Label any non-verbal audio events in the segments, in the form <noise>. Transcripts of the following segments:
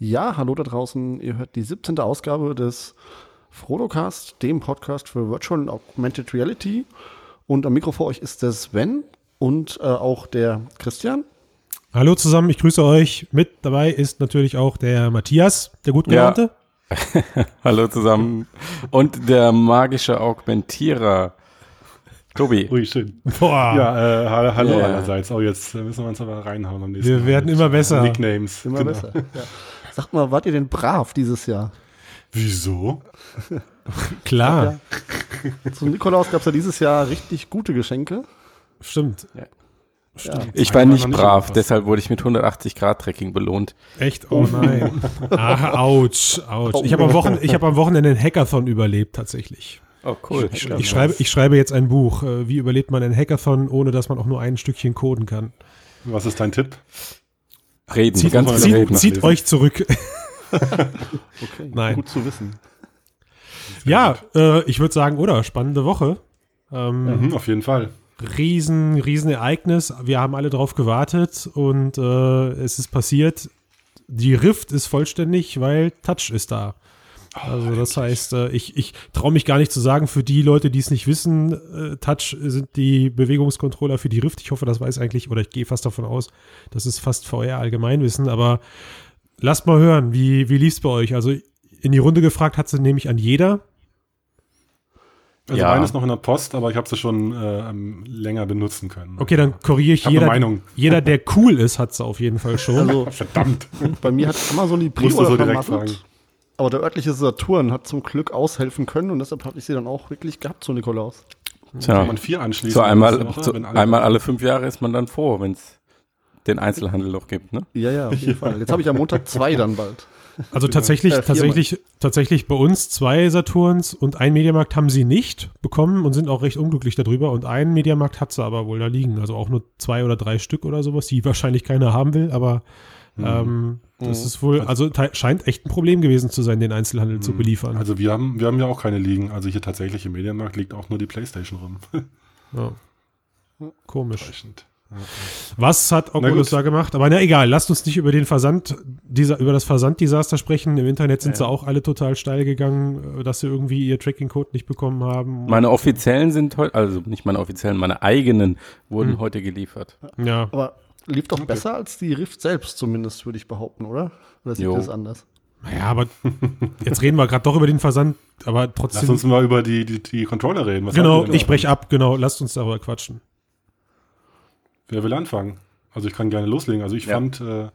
Ja, hallo da draußen. Ihr hört die 17. Ausgabe des Frodocast, dem Podcast für Virtual und Augmented Reality. Und am Mikro vor euch ist der Sven und äh, auch der Christian. Hallo zusammen, ich grüße euch. Mit dabei ist natürlich auch der Matthias, der gut gelaunte. Ja. <laughs> hallo zusammen. Und der magische Augmentierer. Tobi. Ui, schön. Boah. Ja, äh, hallo yeah. allerseits. Oh, jetzt müssen wir uns aber reinhauen am nächsten Wir Mal werden immer besser. Nicknames. Immer genau. besser. Ja. <laughs> Sagt mal, wart ihr denn brav dieses Jahr? Wieso? <laughs> Klar. Ja, zum Nikolaus gab es ja dieses Jahr richtig gute Geschenke. Stimmt. Ja. Stimmt. Ich war nicht brav, deshalb wurde ich mit 180 Grad Trekking belohnt. Echt? Oh nein. Ach, <laughs> ouch, ouch. Ich habe am, Wochen, hab am Wochenende den Hackathon überlebt, tatsächlich. Oh, cool. Ich, ich, schreibe, ich schreibe jetzt ein Buch. Äh, wie überlebt man einen Hackathon, ohne dass man auch nur ein Stückchen coden kann? Was ist dein Tipp? Reden, zieht, ganz zieht, reden. Zieht euch zurück. <laughs> okay, Nein. gut zu wissen. ja, äh, ich würde sagen, oder? Spannende Woche. Ähm, mhm, auf jeden Fall. Riesen, riesen Ereignis. Wir haben alle drauf gewartet und äh, es ist passiert. Die Rift ist vollständig, weil Touch ist da. Also das heißt, äh, ich, ich traue mich gar nicht zu sagen, für die Leute, die es nicht wissen, äh, Touch sind die Bewegungscontroller für die Rift. Ich hoffe, das weiß eigentlich, oder ich gehe fast davon aus, das ist fast VR Allgemeinwissen, aber lasst mal hören, wie, wie lief es bei euch? Also in die Runde gefragt hat sie nämlich an jeder. Also ja. meine ist noch in der Post, aber ich habe sie schon äh, länger benutzen können. Okay, dann korrigiere ich, ich jeder, jeder, der cool ist, hat sie auf jeden Fall schon. Also, <laughs> Verdammt. Bei mir hat Amazon die Prio so direkt fragen. Aber der örtliche Saturn hat zum Glück aushelfen können und deshalb habe ich sie dann auch wirklich gehabt zu Nikolaus. Tja, kann man vier anschließen. So einmal, zu, einmal alle fünf Jahre ist man dann froh, wenn es den Einzelhandel noch gibt, ne? Ja, ja, auf jeden Fall. Jetzt habe ich am Montag zwei dann bald. Also tatsächlich, äh, tatsächlich, tatsächlich bei uns zwei Saturns und ein Mediamarkt haben sie nicht bekommen und sind auch recht unglücklich darüber. Und ein Mediamarkt hat sie aber wohl da liegen. Also auch nur zwei oder drei Stück oder sowas, die wahrscheinlich keiner haben will, aber Mhm. Ähm, das mhm. ist wohl, also scheint echt ein Problem gewesen zu sein, den Einzelhandel mhm. zu beliefern. Also wir haben, wir haben ja auch keine liegen. Also hier tatsächlich im Medienmarkt liegt auch nur die Playstation rum. <laughs> ja. Komisch. Was hat Oculus da gemacht? Aber na egal, lasst uns nicht über den Versand, dieser, über das Versanddesaster sprechen. Im Internet sind ja. sie auch alle total steil gegangen, äh, dass sie irgendwie ihr Tracking-Code nicht bekommen haben. Meine offiziellen sind heute, also nicht meine offiziellen, meine eigenen wurden hm. heute geliefert. Ja. Aber lief doch okay. besser als die Rift selbst, zumindest, würde ich behaupten, oder? Oder sieht jo. das anders? Naja, aber jetzt reden wir gerade doch über den Versand, aber trotzdem. Lass uns mal über die, die, die Controller reden. Was genau, ich breche ab, genau, lasst uns darüber quatschen. Wer will anfangen? Also ich kann gerne loslegen. Also ich ja. fand, äh,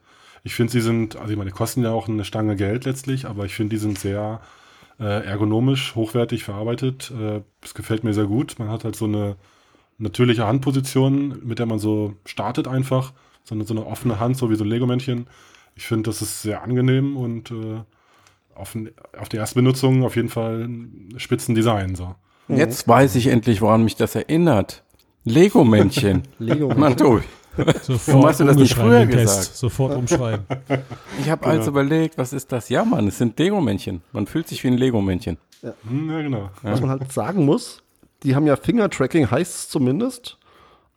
ich finde, sie sind, also ich meine, kosten ja auch eine Stange Geld letztlich, aber ich finde, die sind sehr äh, ergonomisch, hochwertig verarbeitet. Äh, es äh, gefällt mir sehr gut. Man hat halt so eine natürliche Handposition, mit der man so startet einfach. So eine, so eine offene Hand, so wie so ein Lego-Männchen. Ich finde, das ist sehr angenehm und äh, auf, auf die erste Benutzung auf jeden Fall ein Spitzendesign. So. Jetzt weiß ich endlich, woran mich das erinnert. Lego-Männchen. <laughs> Lego Mann, du. Sofort Warum hast du das nicht früher gesagt? Sofort umschreiben. Ich habe genau. also überlegt, was ist das? Ja, Mann, es sind Lego-Männchen. Man fühlt sich wie ein Lego-Männchen. Ja. Hm, ja, genau. Was man halt sagen muss, die haben ja Finger-Tracking, heißt es zumindest.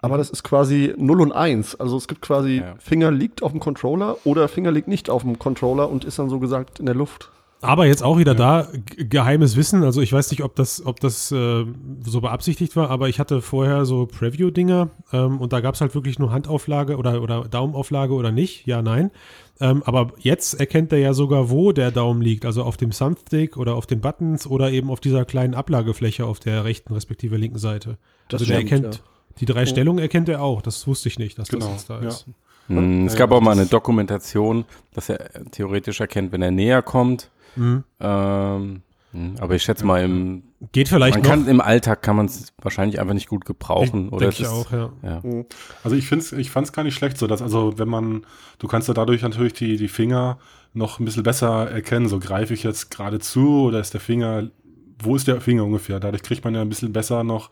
Aber das ist quasi 0 und 1. Also es gibt quasi ja. Finger liegt auf dem Controller oder Finger liegt nicht auf dem Controller und ist dann so gesagt in der Luft. Aber jetzt auch wieder ja. da geheimes Wissen. Also ich weiß nicht, ob das, ob das äh, so beabsichtigt war, aber ich hatte vorher so Preview-Dinger ähm, und da gab es halt wirklich nur Handauflage oder, oder Daumenauflage oder nicht. Ja, nein. Ähm, aber jetzt erkennt er ja sogar, wo der Daumen liegt. Also auf dem Thumbstick oder auf den Buttons oder eben auf dieser kleinen Ablagefläche auf der rechten respektive linken Seite. Das also stimmt, der erkennt, ja. Die drei oh. Stellungen erkennt er auch. Das wusste ich nicht, dass genau, das jetzt da ist. Ja. Hm, es gab auch mal eine Dokumentation, dass er theoretisch erkennt, wenn er näher kommt Mhm. Ähm, hm, aber ich schätze mal, im, geht vielleicht man noch. Kann, im Alltag kann man es wahrscheinlich einfach nicht gut gebrauchen. Ich, oder ich auch, ja. ja. Mhm. Also ich finde ich fand es gar nicht schlecht, so dass, also wenn man, du kannst ja dadurch natürlich die, die Finger noch ein bisschen besser erkennen. So greife ich jetzt gerade zu oder ist der Finger, wo ist der Finger ungefähr? Dadurch kriegt man ja ein bisschen besser noch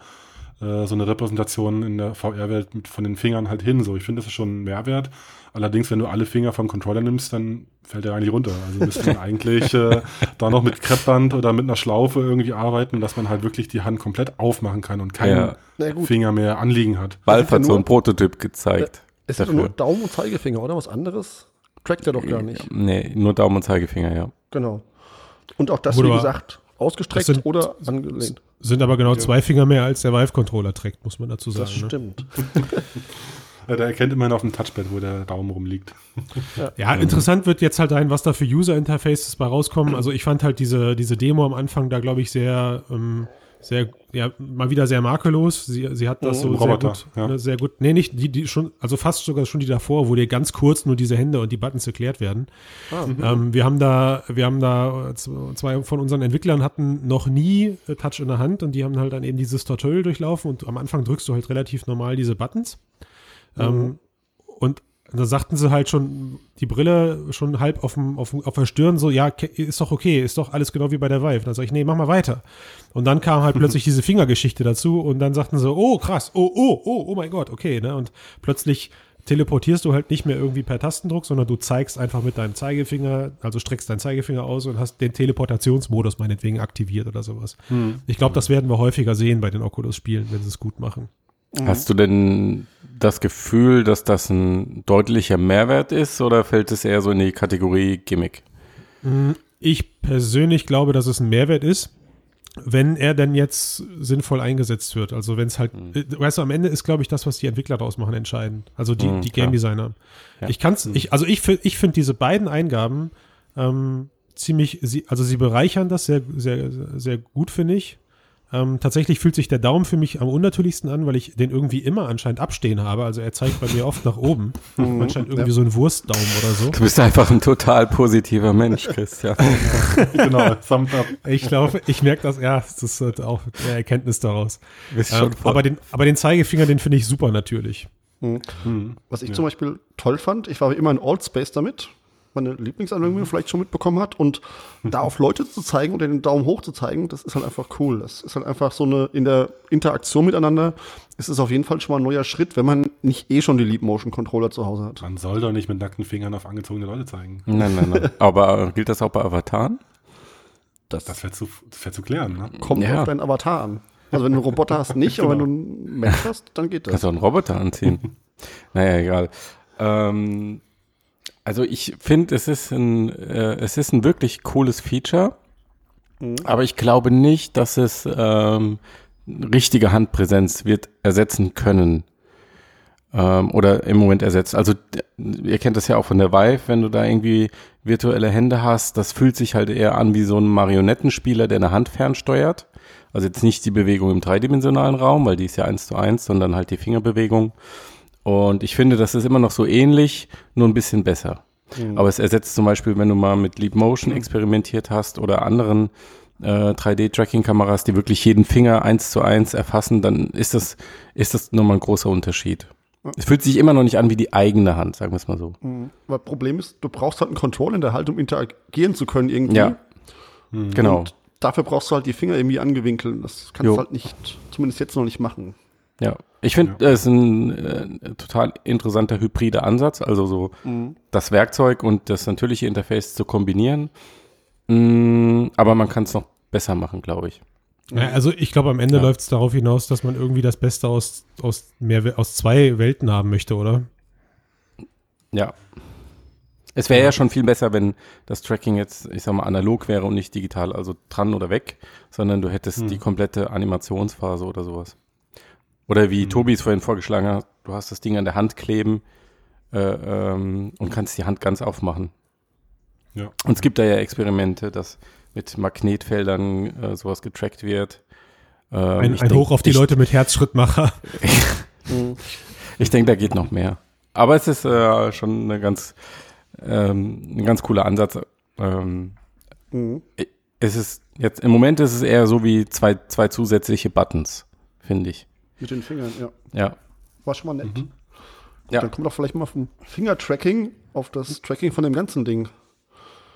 äh, so eine Repräsentation in der VR-Welt von den Fingern halt hin. So, ich finde, das ist schon ein Mehrwert. Allerdings, wenn du alle Finger vom Controller nimmst, dann fällt der eigentlich runter. Also müsste man <laughs> eigentlich äh, da noch mit Kreppband oder mit einer Schlaufe irgendwie arbeiten, dass man halt wirklich die Hand komplett aufmachen kann und keinen ja. Finger mehr anliegen hat. Balf hat so einen Prototyp gezeigt. Es ist nur Daumen und Zeigefinger, oder? Was anderes? trackt er doch gar nicht. Nee, nur Daumen und Zeigefinger, ja. Genau. Und auch das, Oder- wie gesagt, ausgestreckt sind- oder angelehnt. Sind aber genau zwei Finger mehr als der Vive-Controller trägt, muss man dazu sagen. Das ne? stimmt. <laughs> Ja, der erkennt immerhin auf dem Touchpad, wo der Daumen rumliegt. Ja, interessant wird jetzt halt sein, was da für User-Interfaces bei rauskommen. Also ich fand halt diese, diese Demo am Anfang da, glaube ich, sehr, ähm, sehr, ja, mal wieder sehr makellos. Sie, sie hat das so Ein sehr Roboter, gut, ja. ne, sehr gut, nee, nicht die, die schon, also fast sogar schon die davor, wo dir ganz kurz nur diese Hände und die Buttons erklärt werden. Ähm, wir haben da, wir haben da, zwei von unseren Entwicklern hatten noch nie äh, Touch in der Hand und die haben halt dann eben dieses Tutorial durchlaufen und am Anfang drückst du halt relativ normal diese Buttons. Ähm, und da sagten sie halt schon, die Brille schon halb auf, dem, auf, auf der Stirn, so, ja, ist doch okay, ist doch alles genau wie bei der Vive. Dann sag ich, nee, mach mal weiter. Und dann kam halt <laughs> plötzlich diese Fingergeschichte dazu und dann sagten sie, oh, krass, oh, oh, oh, oh mein Gott, okay, ne? Und plötzlich teleportierst du halt nicht mehr irgendwie per Tastendruck, sondern du zeigst einfach mit deinem Zeigefinger, also streckst deinen Zeigefinger aus und hast den Teleportationsmodus meinetwegen aktiviert oder sowas. Ich glaube, das werden wir häufiger sehen bei den Oculus-Spielen, wenn sie es gut machen. Hast du denn das Gefühl, dass das ein deutlicher Mehrwert ist oder fällt es eher so in die Kategorie Gimmick? Ich persönlich glaube, dass es ein Mehrwert ist, wenn er denn jetzt sinnvoll eingesetzt wird. Also wenn es halt, äh, weißt du, am Ende ist, glaube ich, das, was die Entwickler daraus machen, entscheidend. Also die, Mhm, die. Game Designer. Ja. Ich kann's, ich, also ich, ich finde diese beiden Eingaben ähm, ziemlich, sie, also sie bereichern das sehr, sehr, sehr gut, finde ich. Ähm, tatsächlich fühlt sich der Daumen für mich am unnatürlichsten an, weil ich den irgendwie immer anscheinend abstehen habe. Also er zeigt bei mir oft nach oben. anscheinend irgendwie so ein Wurstdaumen oder so. Du bist einfach ein total positiver Mensch, Christian. <laughs> genau, Thumbs up. Ich glaube, ich merke das, ja, das ist halt auch eine Erkenntnis daraus. Ähm, aber, den, aber den Zeigefinger, den finde ich super natürlich. Was ich zum Beispiel toll fand, ich war immer in Altspace damit, meine Lieblingsanwendung vielleicht schon mitbekommen hat, und da auf Leute zu zeigen oder den Daumen hoch zu zeigen, das ist halt einfach cool. Das ist halt einfach so eine, in der Interaktion miteinander, ist es auf jeden Fall schon mal ein neuer Schritt, wenn man nicht eh schon die Leap Motion Controller zu Hause hat. Man soll doch nicht mit nackten Fingern auf angezogene Leute zeigen. Nein, nein, nein. <laughs> Aber gilt das auch bei Avataren? Das, Das wäre zu, wär zu klären, ne? kommt Ja. auf deinen Avatar an. Also wenn du einen Roboter hast, nicht, aber wenn du einen Mensch <laughs> hast, dann geht das. Kannst du auch einen Roboter anziehen. <laughs> naja, egal. Ähm, also ich finde, es ist ein, äh, es ist ein wirklich cooles Feature, aber ich glaube nicht, dass es ähm, richtige Handpräsenz wird ersetzen können. Ähm, oder im Moment ersetzt. Also d- ihr kennt das ja auch von der Vive, wenn du da irgendwie virtuelle Hände hast, das fühlt sich halt eher an wie so ein Marionettenspieler, der eine Hand fernsteuert. Also jetzt nicht die Bewegung im dreidimensionalen Raum, weil die ist ja eins zu eins, sondern halt die Fingerbewegung. Und ich finde, das ist immer noch so ähnlich, nur ein bisschen besser. Aber es ersetzt zum Beispiel, wenn du mal mit Leap Motion experimentiert hast oder anderen äh, 3D-Tracking-Kameras, die wirklich jeden Finger eins zu eins erfassen, dann ist das, ist das nochmal ein großer Unterschied. Es fühlt sich immer noch nicht an wie die eigene Hand, sagen wir es mal so. Mhm. Aber Problem ist, du brauchst halt einen Controller in der Haltung, um interagieren zu können irgendwie. Ja. Genau. Und dafür brauchst du halt die Finger irgendwie angewinkelt. Das kannst Jo. du halt nicht, zumindest jetzt noch nicht machen. Ja, ich finde, das ist ein äh, total interessanter hybrider Ansatz, also so das Werkzeug und das natürliche Interface zu kombinieren. Mm, aber man kann es noch besser machen, glaube ich. Ja, also ich glaube, am Ende Ja. läuft es darauf hinaus, dass man irgendwie das Beste aus, aus, mehr, aus zwei Welten haben möchte, oder? Ja. Es wäre ja schon viel besser, wenn das Tracking jetzt, ich sag mal, analog wäre und nicht digital, also dran oder weg, sondern du hättest die komplette Animationsphase oder sowas. Oder wie Tobi es vorhin vorgeschlagen hat, du hast das Ding an der Hand kleben äh, ähm, und kannst die Hand ganz aufmachen. Ja. Und es gibt da ja Experimente, dass mit Magnetfeldern äh, sowas getrackt wird. Ähm, Ein, ich ein denk- Hoch auf die ich, Leute mit Herzschrittmacher. <laughs> Ich denke, da geht noch mehr. Aber es ist äh, schon eine ganz, ähm, ein ganz cooler Ansatz. Ähm, Mhm. es ist jetzt im Moment ist es eher so wie zwei, zwei zusätzliche Buttons, finde ich. Mit den Fingern, ja. Ja. War schon mal nett. Ja. Dann kommt doch vielleicht mal vom Finger-Tracking auf das Tracking von dem ganzen Ding.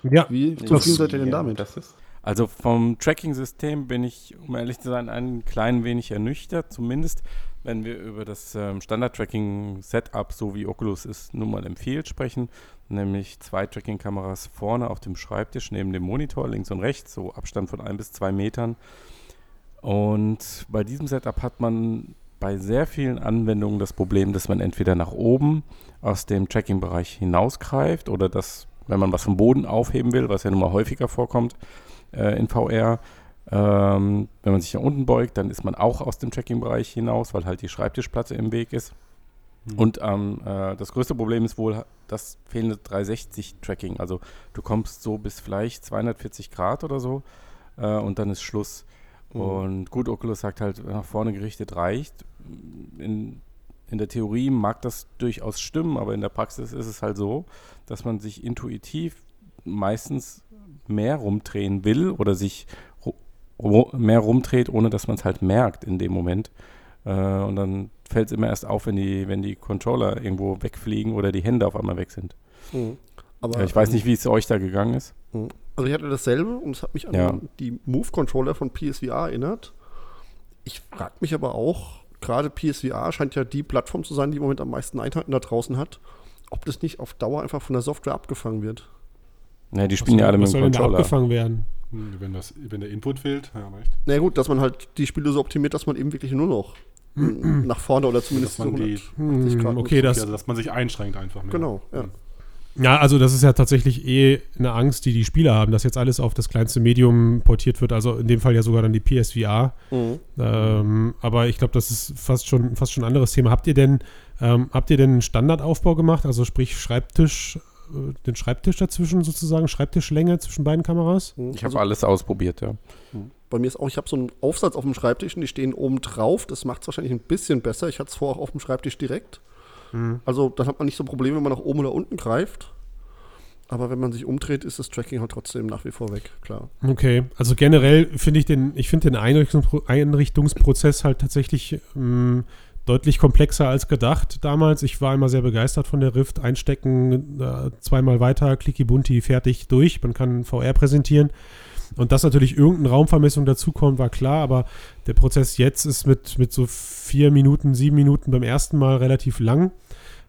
Ja, Wie zufrieden seid ihr denn damit? Das ist, also vom Tracking-System bin ich, um ehrlich zu sein, ein klein wenig ernüchtert, zumindest wenn wir über das ähm, Standard-Tracking-Setup, so wie Oculus es nun mal empfiehlt, sprechen, nämlich zwei Tracking-Kameras vorne auf dem Schreibtisch neben dem Monitor, links und rechts, so Abstand von ein bis zwei Metern. Und bei diesem Setup hat man bei sehr vielen Anwendungen das Problem, dass man entweder nach oben aus dem Tracking-Bereich hinausgreift oder dass, wenn man was vom Boden aufheben will, was ja nun mal häufiger vorkommt äh, in VR, ähm, wenn man sich nach unten beugt, dann ist man auch aus dem Tracking-Bereich hinaus, weil halt die Schreibtischplatte im Weg ist. Mhm. Und ähm, äh, das größte Problem ist wohl das fehlende 360-Tracking. Also du kommst so bis vielleicht 240 Grad oder so äh, und dann ist Schluss. Mhm. Und gut, Oculus sagt halt, nach vorne gerichtet reicht. In, in der Theorie mag das durchaus stimmen, aber in der Praxis ist es halt so, dass man sich intuitiv meistens mehr rumdrehen will oder sich mehr rumdreht, ohne dass man es halt merkt in dem Moment. Äh, und dann fällt es immer erst auf, wenn die, wenn die Controller irgendwo wegfliegen oder die Hände auf einmal weg sind. Mhm. Aber, ich weiß nicht, wie es euch da gegangen ist. Mhm. Also ich hatte dasselbe und es hat mich an ja. die Move-Controller von PSVR erinnert. Ich frage mich aber auch, gerade PSVR scheint ja die Plattform zu sein, die im Moment am meisten Einheiten da draußen hat, ob das nicht auf Dauer einfach von der Software abgefangen wird. Ja, die spielen was ja alle mit dem Controller. abgefangen werden? Hm, wenn, das, wenn der Input fehlt, ja, recht. Na gut, dass man halt die Spiele so optimiert, dass man eben wirklich nur noch nach vorne oder zumindest dass man die, Grad okay, das, also, dass man sich einschränkt einfach mehr. Genau, ja. Ja, also das ist ja tatsächlich eh eine Angst, die die Spieler haben, dass jetzt alles auf das kleinste Medium portiert wird, also in dem Fall ja sogar dann die PSVR. Mhm. Ähm, aber ich glaube, das ist fast schon fast schon ein anderes Thema. Habt ihr denn ähm, habt ihr denn einen Standardaufbau gemacht, also sprich Schreibtisch, äh, den Schreibtisch dazwischen sozusagen, Schreibtischlänge zwischen beiden Kameras? Mhm. Ich habe also, alles ausprobiert, ja. Mhm. Bei mir ist auch, ich habe so einen Aufsatz auf dem Schreibtisch und die stehen oben drauf. Das macht es wahrscheinlich ein bisschen besser. Ich hatte es vorher auch auf dem Schreibtisch direkt. Mhm. Also dann hat man nicht so Probleme, wenn man nach oben oder unten greift. Aber wenn man sich umdreht, ist das Tracking halt trotzdem nach wie vor weg, klar. Okay, also generell finde ich den, ich finde den Einrichtungs Einrichtungsprozess halt tatsächlich mh, mm, deutlich komplexer als gedacht damals. Ich war immer sehr begeistert von der Rift. Einstecken, äh, zweimal weiter, Clicky Bunti, fertig, durch. Man kann VR präsentieren. Und dass natürlich irgendeine Raumvermessung dazukommt, war klar, aber der Prozess jetzt ist mit, mit so vier Minuten, sieben Minuten beim ersten Mal relativ lang.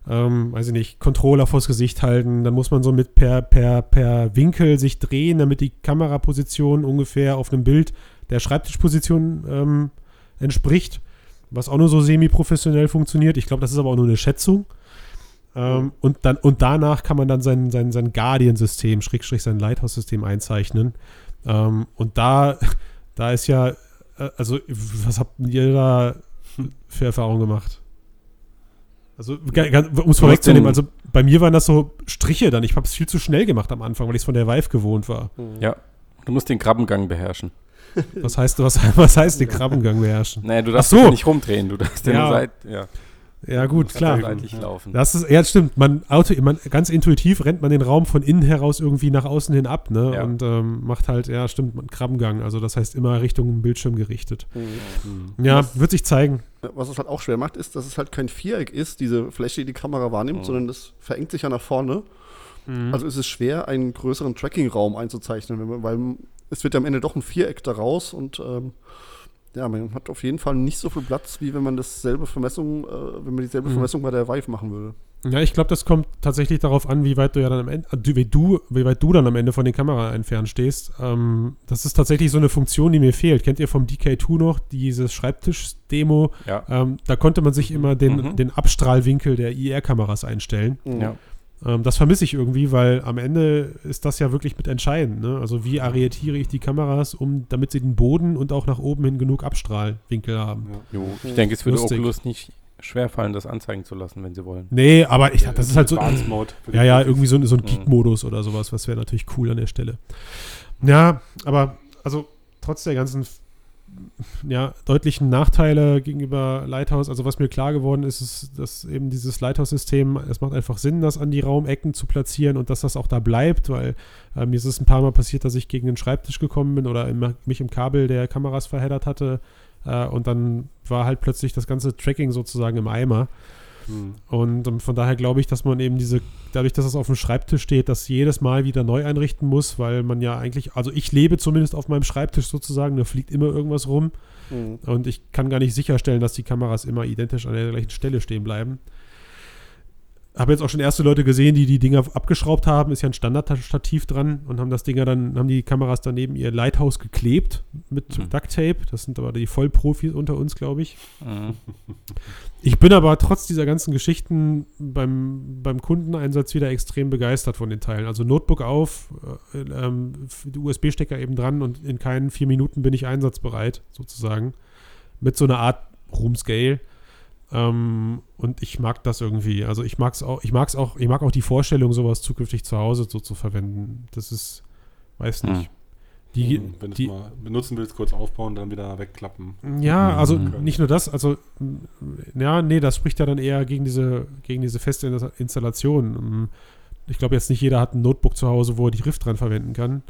Ähm, weiß ich nicht, Controller vors Gesicht halten, dann muss man so mit per, per, per Winkel sich drehen, damit die Kameraposition ungefähr auf einem Bild der Schreibtischposition ähm, entspricht, was auch nur so semi-professionell funktioniert. Ich glaube, das ist aber auch nur eine Schätzung. Ähm, und, dann, und danach kann man dann sein, sein, sein Guardian-System, Schrägstrich sein Lighthouse-System einzeichnen. Ähm, und da, <laughs> da ist ja, äh, also, was habt ihr da für Erfahrungen gemacht? Also, um es vorwegzunehmen, also bei mir waren das so Striche dann. Ich habe es viel zu schnell gemacht am Anfang, weil ich es von der Vive gewohnt war. Mhm. Ja, du musst den Krabbengang beherrschen. Was heißt, was, <laughs> was heißt den Krabbengang beherrschen? Naja, du darfst so. nicht rumdrehen, du darfst ja, nur seit, ja. Ja, gut, das klar. Laufen. Das ist, ja, stimmt. Man, Auto, man, ganz intuitiv rennt man den Raum von innen heraus irgendwie nach außen hin ab, ne? Ja. Und ähm, macht halt, ja, stimmt, einen Krabbengang. Also, das heißt immer Richtung Bildschirm gerichtet. Mhm. Ja, was, wird sich zeigen. Was es halt auch schwer macht, ist, dass es halt kein Viereck ist, diese Fläche, die die Kamera wahrnimmt, mhm. sondern das verengt sich ja nach vorne. Mhm. Also ist es schwer, einen größeren Tracking-Raum einzuzeichnen, weil es wird ja am Ende doch ein Viereck daraus und ähm, ja, man hat auf jeden Fall nicht so viel Platz, wie wenn man dasselbe Vermessung, äh, wenn man dieselbe mhm. Vermessung bei der Vive machen würde. Ja, ich glaube, das kommt tatsächlich darauf an, wie weit du ja dann am Ende, äh, wie du, wie weit du dann am Ende von den Kamera entfernt stehst. Ähm, das ist tatsächlich so eine Funktion, die mir fehlt. Kennt ihr vom DK2 noch dieses Schreibtisch-Demo? Ja. Ähm, da konnte man sich immer den, mhm. den Abstrahlwinkel der IR-Kameras einstellen. Mhm. Ja. Ähm, das vermisse ich irgendwie, weil am Ende ist das ja wirklich mit entscheidend. Ne? Also wie arietiere ich die Kameras, um, damit sie den Boden und auch nach oben hin genug Abstrahlwinkel haben. Ja. Jo, ich denke, es würde Lustig. Oculus nicht schwerfallen, das anzeigen zu lassen, wenn sie wollen. Nee, aber ich, das ist halt so. Ja, ja, irgendwie so, so ein Geek-Modus oder sowas, was wäre natürlich cool an der Stelle. Ja, aber also trotz der ganzen ja, deutlichen Nachteile gegenüber Lighthouse. Also was mir klar geworden ist, ist, dass eben dieses Lighthouse-System, es macht einfach Sinn, das an die Raumecken zu platzieren und dass das auch da bleibt, weil äh, mir ist es ein paar Mal passiert, dass ich gegen den Schreibtisch gekommen bin oder im, mich im Kabel der Kameras verheddert hatte äh, und dann war halt plötzlich das ganze Tracking sozusagen im Eimer. Mhm. Und um, ähm, von daher glaube ich, dass man eben diese, dadurch, dass es auf dem Schreibtisch steht, das jedes Mal wieder neu einrichten muss, weil man ja eigentlich, also ich lebe zumindest auf meinem Schreibtisch sozusagen, da fliegt immer irgendwas rum. Mhm. Und ich kann gar nicht sicherstellen, dass die Kameras immer identisch an der gleichen Stelle stehen bleiben. Habe jetzt auch schon erste Leute gesehen, die die Dinger abgeschraubt haben. Ist ja ein Standardstativ dran und haben das Dinger dann, haben die Kameras daneben ihr Lighthouse geklebt mit mhm. Duct Tape. Das sind aber die Vollprofis unter uns, glaube ich. Mhm. <laughs> Ich bin aber trotz dieser ganzen Geschichten beim, beim Kundeneinsatz wieder extrem begeistert von den Teilen. Also Notebook auf, äh, ähm, USB-Stecker eben dran und in keinen vier Minuten bin ich einsatzbereit, sozusagen. Mit so einer Art Room Scale. Ähm, und ich mag das irgendwie. Also ich mag es auch, ich mag's auch, ich mag auch die Vorstellung, sowas zukünftig zu Hause so zu verwenden. Das ist, weiß nicht. Hm. Die, hm, Wenn du es mal benutzen willst, kurz aufbauen, dann wieder wegklappen. Ja, also mhm. nicht nur das, also ja, nee, das spricht ja dann eher gegen diese, gegen diese feste Installation. Ich glaube jetzt nicht jeder hat ein Notebook zu Hause, wo er die Rift dran verwenden kann.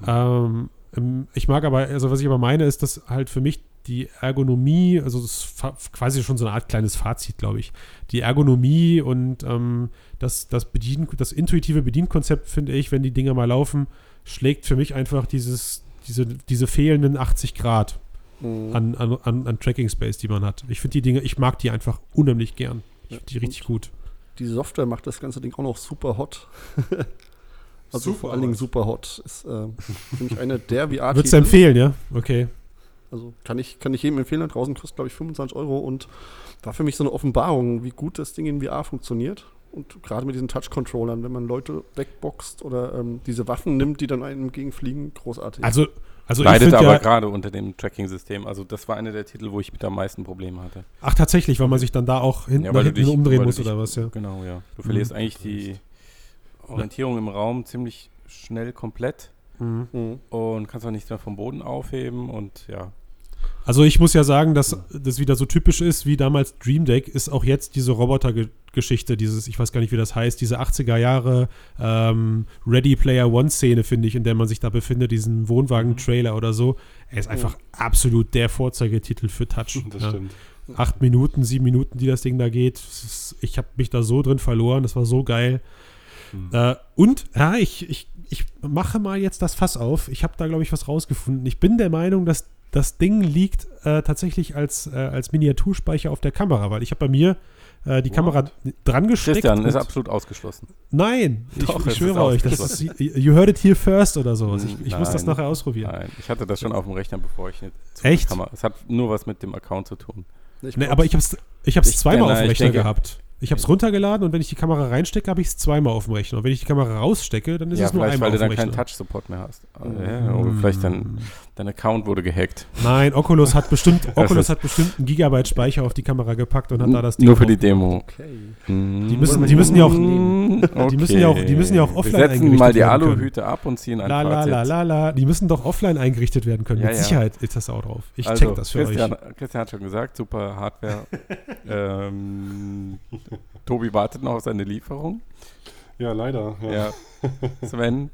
Mhm. Ähm, ich mag aber, also was ich aber meine, ist, dass halt für mich die Ergonomie, also das ist quasi schon so eine Art kleines Fazit, glaube ich. Die Ergonomie und ähm, das, das, Bedien das intuitive Bedienkonzept, finde ich, wenn die Dinger mal laufen, schlägt für mich einfach dieses, diese, diese fehlenden 80 Grad mhm. an, an, an, an Tracking Space, die man hat. Ich finde die Dinge, ich mag die einfach unheimlich gern. Ich finde die richtig gut. Die Software macht das ganze Ding auch noch super hot. <laughs> also super vor allen Dingen super hot. Ist äh, für mich eine der VR. Würdest du empfehlen, ja? Okay. Also kann ich, kann ich jedem empfehlen. Da draußen kostet, glaube ich, 25 Euro und war für mich so eine Offenbarung, wie gut das Ding in VR funktioniert. Und gerade mit diesen Touch-Controllern, wenn man Leute wegboxt oder ähm, diese Waffen nimmt, die dann einem entgegenfliegen, großartig. Also, also Leidet aber ja, gerade unter dem Tracking-System. Also das war einer der Titel, wo ich mit am meisten Probleme hatte. Ach, tatsächlich, weil man sich dann da auch hinten, ja, hinten dich, umdrehen muss dich, oder was, ja. Genau, ja. Du verlierst mhm. eigentlich die Orientierung im Raum ziemlich schnell komplett. Mhm. Und kannst auch nichts mehr vom Boden aufheben und ja, also ich muss ja sagen, dass das wieder so typisch ist wie damals Dream Deck, ist auch jetzt diese Roboter-Geschichte, dieses, ich weiß gar nicht, wie das heißt, diese 80er Jahre ähm, Ready Player One-Szene, finde ich, in der man sich da befindet, diesen Wohnwagen-Trailer oder so. Er ist einfach oh. absolut der Vorzeigetitel für Touch. Das ja. stimmt. Acht Minuten, sieben Minuten, die das Ding da geht. Ich habe mich da so drin verloren, das war so geil. Mhm. Äh, und, ja, ich, ich, ich mache mal jetzt das Fass auf. Ich habe da, glaube ich, was rausgefunden. Ich bin der Meinung, dass das Ding liegt äh, tatsächlich als, äh, als Miniaturspeicher auf der Kamera, weil ich habe bei mir äh, die What? Kamera dran gesteckt. Christian ist absolut ausgeschlossen. Nein, Doch, ich, ich schwöre euch, das ist, you heard it here first oder so. Ich, ich muss das nachher ausprobieren. Nein, ich hatte das schon auf dem Rechner, bevor ich eine Echt? Kamera. Es hat nur was mit dem Account zu tun. Nee, aber ich habe es ich hab's zweimal auf dem Rechner denke, gehabt. Ich habe es runtergeladen und wenn ich die Kamera reinstecke, habe ich es zweimal auf dem Rechner. Und wenn ich die Kamera rausstecke, dann ist ja, es nur einmal auf dem Rechner. weil du dann keinen Touch-Support mehr hast. Mm. Ja, oder vielleicht dein, dein Account wurde gehackt. Nein, Oculus hat bestimmt, <laughs> Oculus hat bestimmt einen Gigabyte Speicher auf die Kamera gepackt und hat da das Ding Nur für die Demo. Okay. Die müssen, die müssen ja auch, die müssen ja auch, die müssen ja auch offline eingerichtet werden. Wir setzen mal die Aluhüte ab und ziehen ein la, la, la, la, la. Die müssen doch offline eingerichtet werden können. Ja, Mit ja. Sicherheit ist das auch drauf. Ich also, check das für Christian, euch. Christian hat schon gesagt, super Hardware. <laughs> ähm, <laughs> Tobi wartet noch auf seine Lieferung. Ja, leider. Ja. ja. Sven.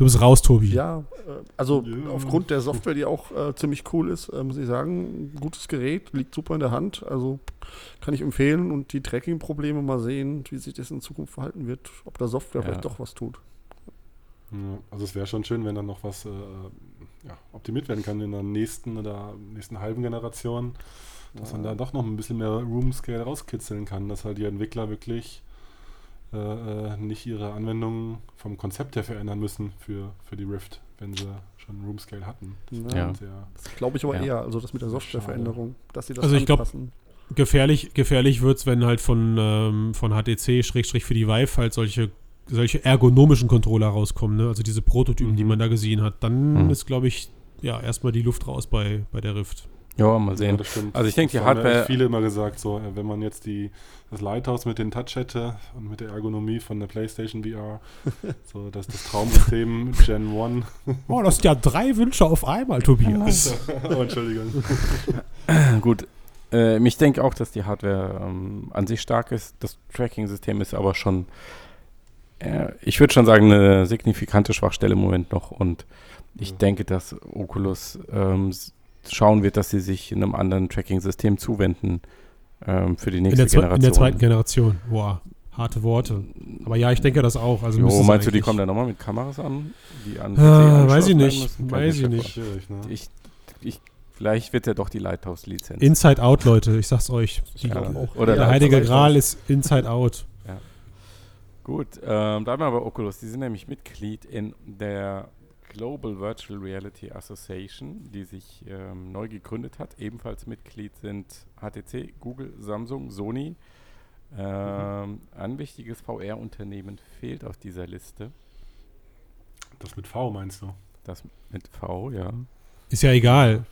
Du bist raus, Tobi. Ja, äh, also ja. aufgrund der Software, die auch äh, ziemlich cool ist, äh, muss ich sagen, gutes Gerät, liegt super in der Hand. Also kann ich empfehlen und die Tracking-Probleme mal sehen, wie sich das in Zukunft verhalten wird, ob der Software ja. vielleicht doch was tut. Ja, also es wäre schon schön, wenn dann noch was äh, ja, optimiert werden kann in der nächsten oder nächsten halben Generation dass man da doch noch ein bisschen mehr Room Scale rauskitzeln kann, dass halt die Entwickler wirklich äh, äh, nicht ihre Anwendungen vom Konzept her verändern müssen für, für die Rift, wenn sie schon Room Scale hatten. Das, ja. das glaube ich aber ja. eher, also das mit der Softwareveränderung, dass sie das also anpassen. Ich glaub, gefährlich, gefährlich wird es, wenn halt von, ähm, von HTC Schrägstrich für die Vive halt solche solche ergonomischen Controller rauskommen, ne? also diese Prototypen, mhm. die man da gesehen hat, dann mhm. ist, glaube ich, ja, erstmal die Luft raus bei, bei der Rift. Ja, mal sehen. Ja, also ich denke, die Hardware. Ja viele immer gesagt, so, äh, wenn man jetzt die, das Lighthouse mit den Touch hätte und mit der Ergonomie von der PlayStation VR, <laughs> so dass das Traumsystem Gen 1. Oh, das sind ja drei Wünsche auf einmal, Tobias. <laughs> oh, Entschuldigung. <laughs> Gut. Äh, ich denke auch, dass die Hardware ähm, an sich stark ist. Das Tracking-System ist aber schon, äh, ich würde schon sagen, eine signifikante Schwachstelle im Moment noch. Und ich ja. denke, dass Oculus ähm, schauen wird, dass sie sich in einem anderen Tracking-System zuwenden ähm, für die nächste in Generation. In der zweiten Generation. Boah, harte Worte. Aber ja, ich denke das auch. Also jo, meinst du, die kommen dann nochmal mit Kameras an? Die an ah, weiß ich nicht. Weiß ich nicht. Ne? Ich, ich, vielleicht wird ja doch die Lighthouse-Lizenz. Inside Out, Leute, ich sag's euch. Die, ja, oder der Heilige Gral ist Inside Out. Ja. Gut, ähm, bleiben wir bei Oculus. Die sind nämlich Mitglied in der Global Virtual Reality Association, die sich ähm, neu gegründet hat. Ebenfalls Mitglied sind HTC, Google, Samsung, Sony. Ähm, mhm. Ein wichtiges VR-Unternehmen fehlt auf dieser Liste. Das mit V meinst du? Das mit V, ja. Ist ja egal.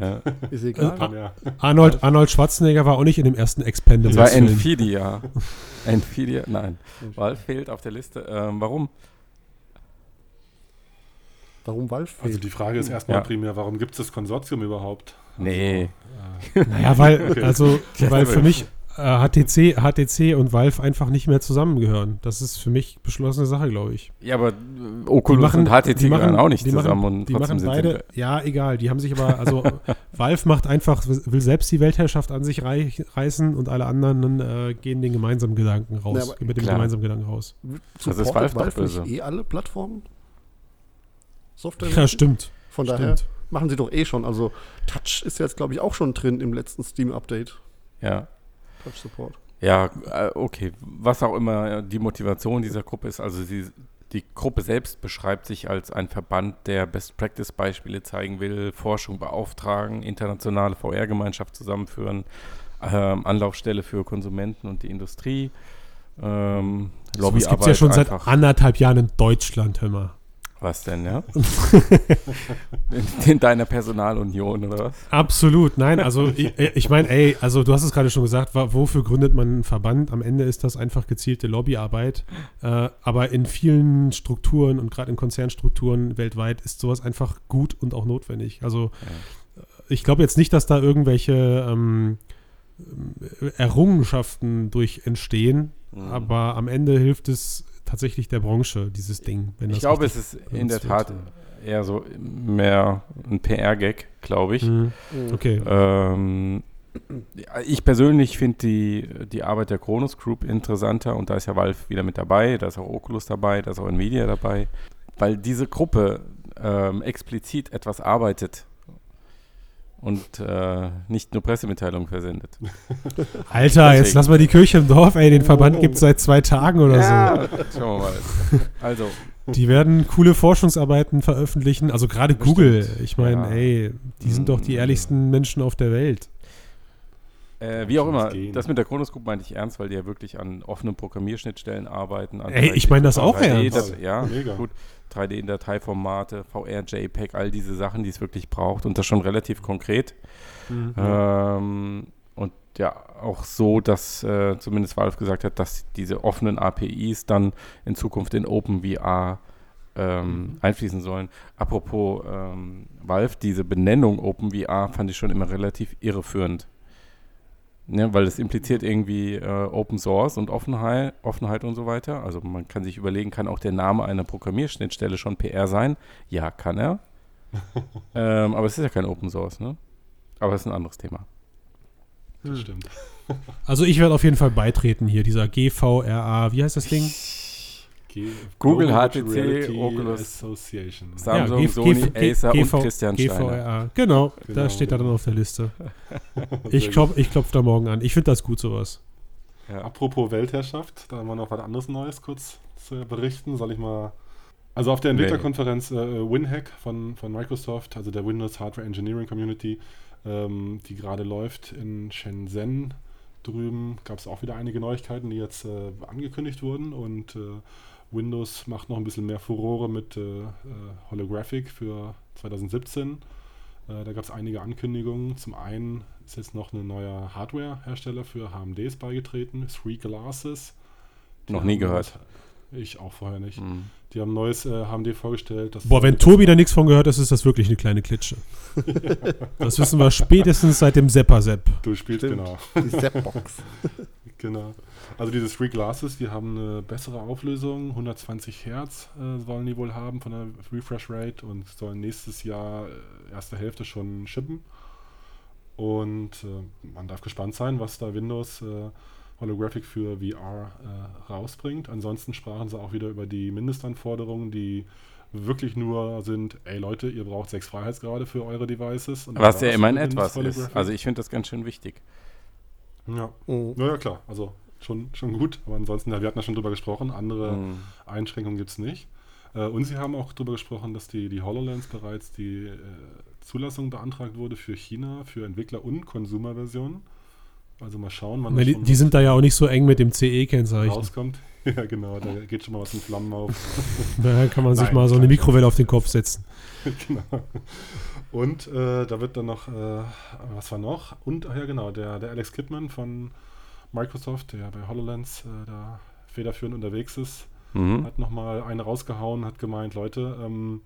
Ja. Ist egal. Arnold, Arnold Schwarzenegger war auch nicht in dem ersten Expendables. Das war Nvidia. <laughs> Nvidia, nein. Valve fehlt auf der Liste. Ähm, warum? Warum Valve fehlt? Also die Frage ist erstmal ja. primär, warum gibt es das Konsortium überhaupt? Nee. Also, äh, naja, weil, okay. also, <laughs> weil für mich, HTC, äh, HTC und Valve einfach nicht mehr zusammengehören. Das ist für mich beschlossene Sache, glaube ich. Ja, aber Oculus machen, und HTC die machen, auch nicht zusammen machen, und die machen beide. Ja, egal. Die haben sich aber, also <laughs> Valve macht einfach, will selbst die Weltherrschaft an sich reißen und alle anderen äh, gehen den gemeinsamen Gedanken raus, ja, mit dem klar. gemeinsamen Gedanken raus. Also ist Valve, Valve nicht eh alle Plattformen? Software? Ja, stimmt. Von stimmt. daher machen sie doch eh schon. Also Touch ist jetzt, glaube ich, auch schon drin im letzten Steam-Update. Ja. Touch Support. Ja, äh, okay. Was auch immer die Motivation dieser Gruppe ist, also sie, die Gruppe selbst beschreibt sich als ein Verband, der Best-Practice-Beispiele zeigen will, Forschung beauftragen, internationale VR-Gemeinschaft zusammenführen, ähm, Anlaufstelle für Konsumenten und die Industrie. Ähm, Lobbyarbeit. Das gibt es ja schon seit anderthalb Jahren in Deutschland, hör mal. Was denn, ja? in, <laughs> in, deiner Personalunion oder was? Absolut, nein, also ich, ich meine, ey, also du hast es gerade schon gesagt, wofür gründet man einen Verband? Am Ende ist das einfach gezielte Lobbyarbeit, äh, aber in vielen Strukturen und gerade in Konzernstrukturen weltweit ist sowas einfach gut und auch notwendig. Also ja. ich glaube jetzt nicht, dass da irgendwelche ähm, Errungenschaften durch entstehen, mhm. aber am Ende hilft es tatsächlich der Branche, dieses Ding. ich glaube, es ist in der Tat eher so mehr ein PR-Gag, glaube ich. Mhm. Okay. Ähm, ich persönlich finde die, die Arbeit der Kronos Group interessanter und da ist ja Valve wieder mit dabei, da ist auch Oculus dabei, da ist auch Nvidia dabei, weil diese Gruppe ähm, explizit etwas arbeitet, und äh, nicht nur Pressemitteilungen versendet. <laughs> Alter, jetzt lass mal die Kirche im Dorf, ey, den Verband gibt es seit zwei Tagen oder ja, so. Schauen wir mal. Also. Die werden coole Forschungsarbeiten veröffentlichen, also gerade Google. Ich meine, ja. ey, die sind doch die mhm. ehrlichsten Menschen auf der Welt. Äh, wie auch immer, das mit der Kronos Group meinte ich ernst, weil die ja wirklich an offenen Programmierschnittstellen arbeiten. Ey, ich meine das auch ernst. Das, ja, Mega. gut. 3D in Dateiformate, VR, JPEG, all diese Sachen, die es wirklich braucht und das schon relativ konkret. Mhm. Ähm, und ja, auch so, dass äh, zumindest Valve gesagt hat, dass diese offenen APIs dann in Zukunft in OpenVR ähm, mhm. einfließen sollen. Apropos ähm, Valve, diese Benennung OpenVR fand ich schon immer relativ irreführend. Ne, weil es impliziert irgendwie äh, Open Source und Offenheit, Offenheit und so weiter. Also man kann sich überlegen, kann auch der Name einer Programmierschnittstelle schon PR sein? Ja, kann er. <laughs> ähm, aber es ist ja kein Open Source, ne? Aber es ist ein anderes Thema. Das stimmt. Also ich werde auf jeden Fall beitreten hier, dieser GVRA, wie heißt das Ding? <laughs> Google, HTC, Oculus, Association. Samsung, ja, Sony, Acer und Christian Steiner. Genau, genau, da steht er dann auf der Liste. <laughs> ich klopfe ich klopf da morgen an. Ich finde das gut, sowas. Ja. Apropos Weltherrschaft, da haben wir noch was anderes Neues kurz zu berichten. Soll ich mal. Also auf der Entwicklerkonferenz äh, WinHack von, von Microsoft, also der Windows Hardware Engineering Community, ähm, die gerade läuft in Shenzhen drüben, gab es auch wieder einige Neuigkeiten, die jetzt äh, angekündigt wurden und äh, Windows macht noch ein bisschen mehr Furore mit äh, äh Holographic für 2017. Äh, da gab es einige Ankündigungen. Zum einen ist jetzt noch ein neuer Hardware-Hersteller für HMDs beigetreten, Three Glasses. noch nie gehört. Ich auch vorher nicht. Mhm. Die haben ein neues äh, HMD vorgestellt. Boah, wenn Tobi da nichts von gehört ist, ist das wirklich eine kleine Klitsche. <laughs> das wissen wir spätestens seit dem Sepper-Sepp. Du spielst Stimmt. genau. Die Sepp-Box. <laughs> genau. Also diese Three Glasses, die haben eine bessere Auflösung, 120 Hertz äh, sollen die wohl haben von der Refresh Rate und sollen nächstes Jahr äh, erste Hälfte schon shippen. Und äh, man darf gespannt sein, was da Windows äh, Holographic für VR äh, rausbringt. Ansonsten sprachen sie auch wieder über die Mindestanforderungen, die wirklich nur sind, ey Leute, ihr braucht sechs Freiheitsgrade für eure Devices. Was ja immerhin etwas ist. Also ich finde das ganz schön wichtig. Ja. Mhm. ja, klar. Also schon, schon gut. Aber ansonsten, ja, wir hatten ja schon drüber gesprochen, andere mhm. Einschränkungen gibt es nicht. Äh, und sie haben auch darüber gesprochen, dass die, die HoloLens bereits die äh, Zulassung beantragt wurde für China, für Entwickler- und Konsumerversionen. Also mal schauen, wann die, die sind da ja auch nicht so eng mit dem CE-Kennzeichen. Rauskommt. <laughs> Ja, genau, da geht schon mal was in Flammen auf. <laughs> da kann man sich Nein, mal so eine Mikrowelle auf den Kopf setzen. <laughs> genau. Und äh, da wird dann noch, äh, was war noch? Und, ach ja, genau, der, der Alex Kidman von Microsoft, der bei HoloLens äh, da federführend unterwegs ist, mhm. hat nochmal eine rausgehauen, hat gemeint, Leute, ähm,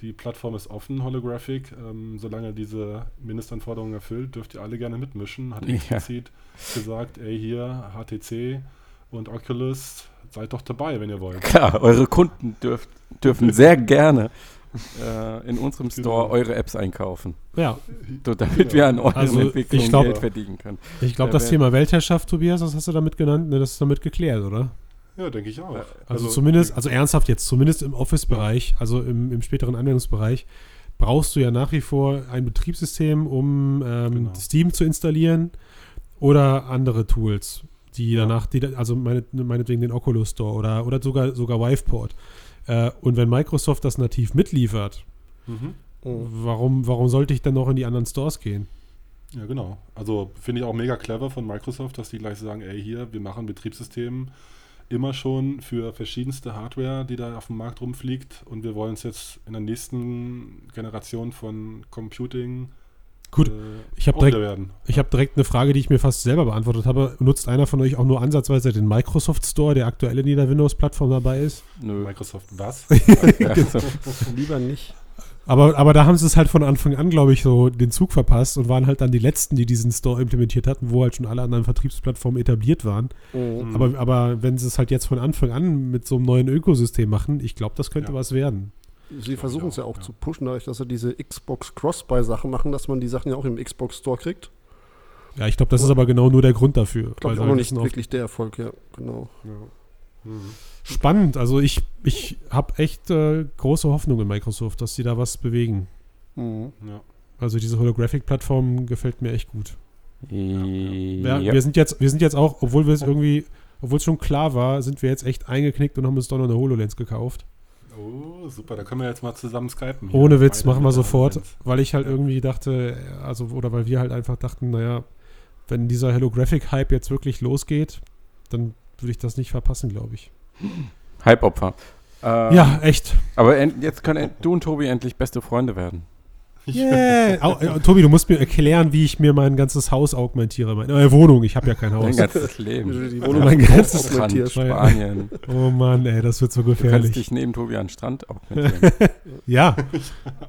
die Plattform ist offen, Holographic. Ähm, solange diese Mindestanforderungen erfüllt, dürft ihr alle gerne mitmischen. Hat explizit ja. gesagt, ey, hier HTC und Oculus, seid doch dabei, wenn ihr wollt. Klar, eure Kunden dürft, dürfen <laughs> sehr gerne äh, in unserem Store genau. eure Apps einkaufen. Ja. So, damit wir an euren also Entwicklungen glaub, Geld verdienen können. Ich glaube, das Thema Weltherrschaft, Tobias, das hast du damit genannt, ne, das ist damit geklärt, oder? Ja, denke ich auch. Also, also, zumindest, also ernsthaft jetzt, zumindest im Office-Bereich, also im, im, späteren Anwendungsbereich, brauchst du ja nach wie vor ein Betriebssystem, um ähm, genau. Steam zu installieren oder andere Tools, die danach, die, also meine, meinetwegen den Oculus Store oder, oder sogar, sogar Wiveport. Äh, und wenn Microsoft das nativ mitliefert, mhm. warum, warum sollte ich dann noch in die anderen Stores gehen? Ja, genau. Also finde ich auch mega clever von Microsoft, dass die gleich sagen, ey, hier, wir machen Betriebssystem immer schon für verschiedenste Hardware, die da auf dem Markt rumfliegt und wir wollen es jetzt in der nächsten Generation von Computing Gut, äh, ich habe direkt, hab direkt eine Frage, die ich mir fast selber beantwortet habe. Nutzt einer von euch auch nur ansatzweise den Microsoft Store, der aktuell in jeder Windows-Plattform dabei ist? Nö. Microsoft was? <laughs> <laughs> Lieber nicht. Aber, aber da haben sie es halt von Anfang an, glaube ich, so den Zug verpasst und waren halt dann die Letzten, die diesen Store implementiert hatten, wo halt schon alle anderen Vertriebsplattformen etabliert waren. Mhm. Aber, aber wenn sie es halt jetzt von Anfang an mit so einem neuen Ökosystem machen, ich glaube, das könnte ja. was werden. Sie versuchen es ja auch ja. zu pushen, dadurch, dass sie diese Xbox Cross-Buy-Sachen machen, dass man die Sachen ja auch im Xbox Store kriegt. Ja, ich glaube, das ist aber genau nur der Grund dafür. Glaube ich auch noch nicht wirklich der Erfolg, ja, genau. Ja. Mhm. Spannend, also ich, ich habe echt äh, große Hoffnung in Microsoft, dass sie da was bewegen. Mhm. Ja. Also diese Holographic-Plattform gefällt mir echt gut. Ja. Wir, wir, sind jetzt, wir sind jetzt auch, obwohl wir es irgendwie, obwohl es schon klar war, sind wir jetzt echt eingeknickt und haben uns doch noch eine HoloLens gekauft. Oh, super, da können wir jetzt mal zusammen skypen. Hier. Ohne Witz, machen wir sofort, weil ich halt ja. irgendwie dachte, also, oder weil wir halt einfach dachten, naja, wenn dieser Holographic-Hype jetzt wirklich losgeht, dann würde ich das nicht verpassen, glaube ich. Hype-Opfer. Äh, ja, echt. Aber jetzt können du und Tobi endlich beste Freunde werden. Yeah. <laughs> Au, äh, Tobi, du musst mir erklären, wie ich mir mein ganzes Haus augmentiere. Meine äh, Wohnung, ich habe ja kein Haus. Mein ganzes Leben. Die Wohnung, mein ganzes augmentiert. Spanien. Oh Mann, ey, das wird so gefährlich. Du kannst dich neben Tobi an den Strand augmentieren. <laughs> ja.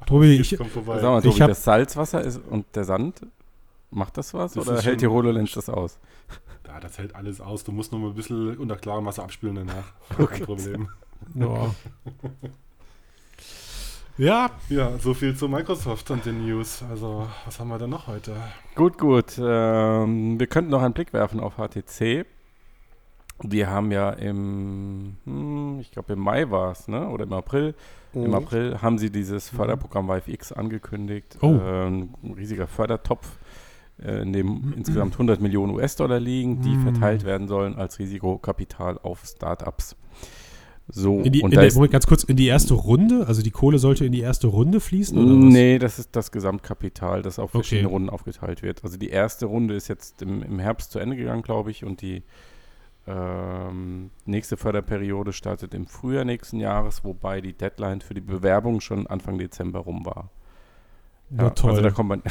Tobi, ich, Sag mal, Tobi, ich das Salzwasser ist und der Sand, macht das was? Das oder hält die HoloLens das aus? Ja, das hält alles aus. Du musst nur mal ein bisschen unter klarem Wasser abspülen danach. <laughs> Kein Problem. Ja. Ja. Ja, so viel zu Microsoft und den News. Also, was haben wir denn noch heute? Gut, gut. Ähm, wir könnten noch einen Blick werfen auf HTC. Wir haben ja im, hm, ich glaube im Mai war es, ne? Oder im April. Mhm. Im April haben sie dieses mhm. Förderprogramm Vive X angekündigt. Oh. Äh, ein riesiger Fördertopf, äh, in dem mhm. insgesamt 100 Millionen US-Dollar liegen, die mhm. verteilt werden sollen als Risikokapital auf Startups. So, in die, und in der, Moment, ganz kurz, in die erste Runde? Also die Kohle sollte in die erste Runde fließen? Oder was? Nee, das ist das Gesamtkapital, das auf verschiedene okay. Runden aufgeteilt wird. Also die erste Runde ist jetzt im, im Herbst zu Ende gegangen, glaube ich, und die ähm, nächste Förderperiode startet im Frühjahr nächsten Jahres, wobei die Deadline für die Bewerbung schon Anfang Dezember rum war. Ja, ja toll. Also da kommt man,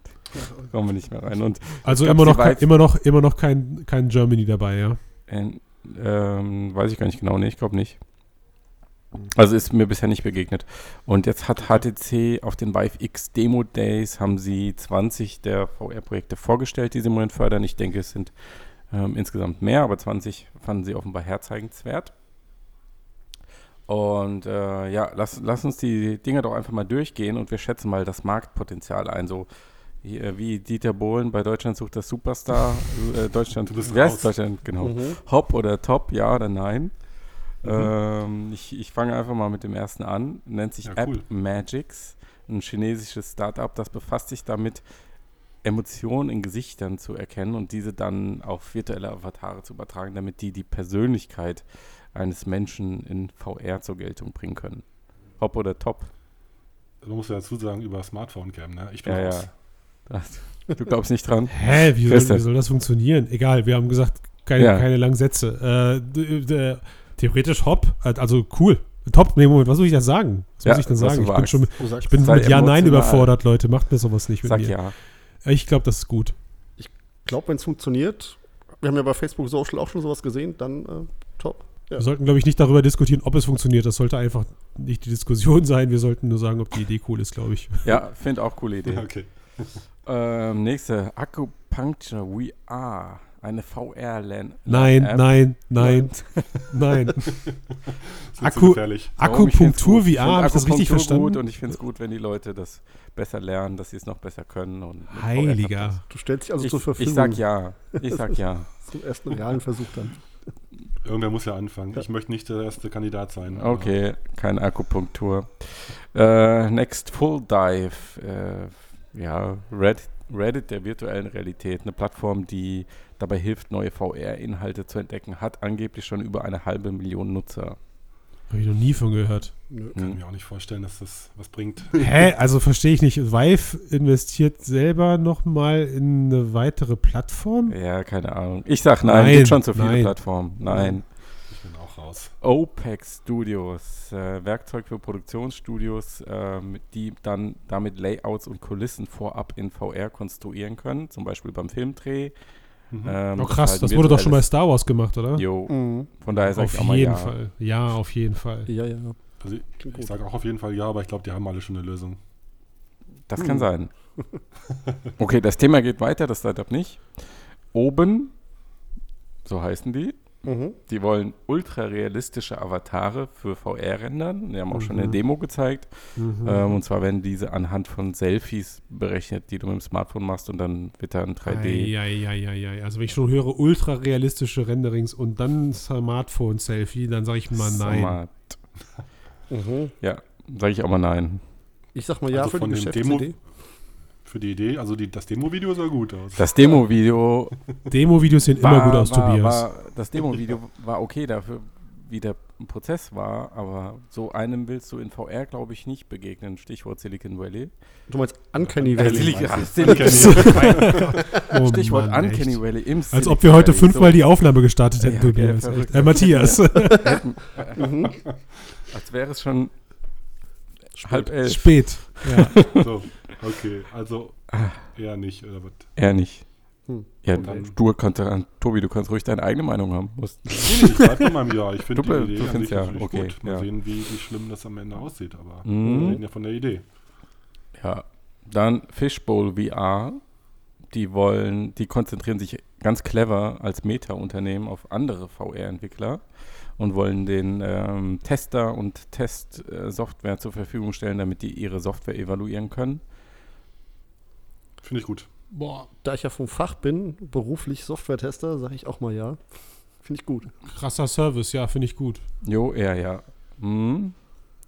<laughs> kommen wir nicht mehr rein. Und also immer noch, kein, immer noch, immer noch kein, kein Germany dabei, ja? In, ähm, weiß ich gar nicht genau. Nee, ich glaube nicht. Also ist mir bisher nicht begegnet. Und jetzt hat HTC auf den Vive X Demo Days haben sie 20 der VR-Projekte vorgestellt, die sie im Moment fördern. Ich denke, es sind ähm, insgesamt mehr, aber 20 fanden sie offenbar herzeigenswert. Und äh, ja, lass, lass uns die Dinge doch einfach mal durchgehen und wir schätzen mal das Marktpotenzial ein. So wie Dieter Bohlen bei Deutschland sucht das Superstar. Äh, <laughs> Deutschland, du bist wer ist Deutschland? Genau. Mhm. Hop oder Top, ja oder nein? Mhm. Ähm, ich, ich fange einfach mal mit dem ersten an. Nennt sich ja, App cool. Magics, ein chinesisches Startup, das befasst sich damit, Emotionen in Gesichtern zu erkennen und diese dann auf virtuelle Avatare zu übertragen, damit die die Persönlichkeit eines Menschen in VR zur Geltung bringen können. Hopp oder top? Man muss ja dazu sagen, über Smartphone Cam, ne? Ich bin Ja, raus. ja. Das, du glaubst nicht dran? Hä, wie soll, wie soll das funktionieren? Egal, wir haben gesagt, keine, Ja. keine langen Sätze. Äh, theoretisch hopp, äh, also cool. Top, nee, Moment, was soll ich da sagen? Was Ja, muss ich denn sagen? Ich bin, schon, sagst, ich bin mit Ja-Nein emotional. überfordert, Leute. Macht mir sowas nicht mit Sag mir. ja. Ich glaube, das ist gut. glaube, wenn es funktioniert, wir haben ja bei Facebook Social auch schon sowas gesehen, dann äh, top. Ja. Wir sollten, glaube ich, nicht darüber diskutieren, ob es funktioniert. Das sollte einfach nicht die Diskussion <laughs> sein. Wir sollten nur sagen, ob die Idee cool ist, glaube ich. Ja, finde auch coole Idee. <laughs> Okay. Ähm, nächste, Acupuncture VR. Eine VR-LAN. Nein, nein, nein, nein. <laughs> Das <laughs> ist Akku-. Akupunktur VR, habe ich das richtig verstanden? gut und ich finde es gut, wenn die Leute das besser lernen, dass sie es noch besser können. Und Heiliger. Du stellst dich also Ich, zur Verfügung ich sag ja. Ich sag ja. <laughs> zum ersten realen Versuch dann. Irgendwer muss ja anfangen. Ich möchte nicht der erste Kandidat sein. Okay, keine Akupunktur. Äh, next Full Dive. Äh, ja, Reddit, Reddit der virtuellen Realität. Eine Plattform, die dabei hilft, neue VR-Inhalte zu entdecken, hat angeblich schon über eine halbe Million Nutzer. Habe ich noch nie von gehört. Nö. Kann Hm. mir auch nicht vorstellen, dass das was bringt. Hä? Also verstehe ich nicht. Vive investiert selber nochmal in eine weitere Plattform? Ja, keine Ahnung. Ich sag nein, Nein, gibt schon zu viele nein. Plattformen. Nein. Raus. OPEX Studios, äh, Werkzeug für Produktionsstudios, ähm, die dann damit Layouts und Kulissen vorab in VR konstruieren können, zum Beispiel beim Filmdreh. Mhm. Ähm, Oh krass, das ein wurde doch schon bei Star Wars gemacht, oder? Jo, Mhm. von daher sag Auf ich auch mal jeden ja. Fall. Ja, auf jeden Fall. Ja, ja. Also ich, ich sage auch auf jeden Fall ja, aber ich glaube, die haben alle schon eine Lösung. Das Hm. kann sein. Okay, das Thema geht weiter, das Startup nicht. Oben, so heißen die, Mhm. die wollen ultra-realistische Avatare für VR rendern. Die haben auch schon Mhm. eine Demo gezeigt. Mhm. Ähm, und zwar werden diese anhand von Selfies berechnet, die du mit dem Smartphone machst und dann wird da ein 3D. Eieieiei. Also wenn ich schon höre, ultra realistische Renderings und dann Smartphone-Selfie, dann sage ich mal nein. Smart. <laughs> Mhm. Ja, sage ich auch mal nein. Ich sag mal ja Also für die Geschäftsidee. Für die Idee, also die, das Demo-Video sah gut aus. Das Demo-Video <laughs> Demo-Videos sehen war, immer gut aus, war, Tobias. War, das Demo-Video war okay dafür, wie der Prozess war, aber so einem willst du in VR, glaube ich, nicht begegnen. Stichwort Silicon Valley. Du meinst Uncanny Äh, Valley. Silicon, meinst du? <laughs> Silicon, <laughs> Oh Stichwort Mann, Uncanny echt. Valley im Als Silicon ob wir heute Valley. fünfmal die Aufnahme gestartet hätten, Ja, Tobias. Äh, Matthias. Mhm. Als wäre es schon halb elf. Spät. Ja. <laughs> So, okay, also eher nicht, oder was? Er nicht. Hm. Ja, dann- du kannst, Tobi, du kannst ruhig deine eigene Meinung haben. Nee, nee, ich bleib bei meinem Ja. Ich finde Du- die Idee du an findest sich ja, natürlich okay, gut. Mal ja. sehen, wie, wie schlimm das am Ende aussieht, aber Mhm. wir reden ja von der Idee. Ja, dann Fishbowl VR. Die wollen, die konzentrieren sich ganz clever als Meta-Unternehmen auf andere VR-Entwickler und wollen den ähm, Tester und Testsoftware zur Verfügung stellen, damit die ihre Software evaluieren können. Finde ich gut. Boah, da ich ja vom Fach bin, beruflich Software-Tester, sage ich auch mal ja. Finde ich gut. Krasser Service, ja, finde ich gut. Jo, ja, ja. Mhm.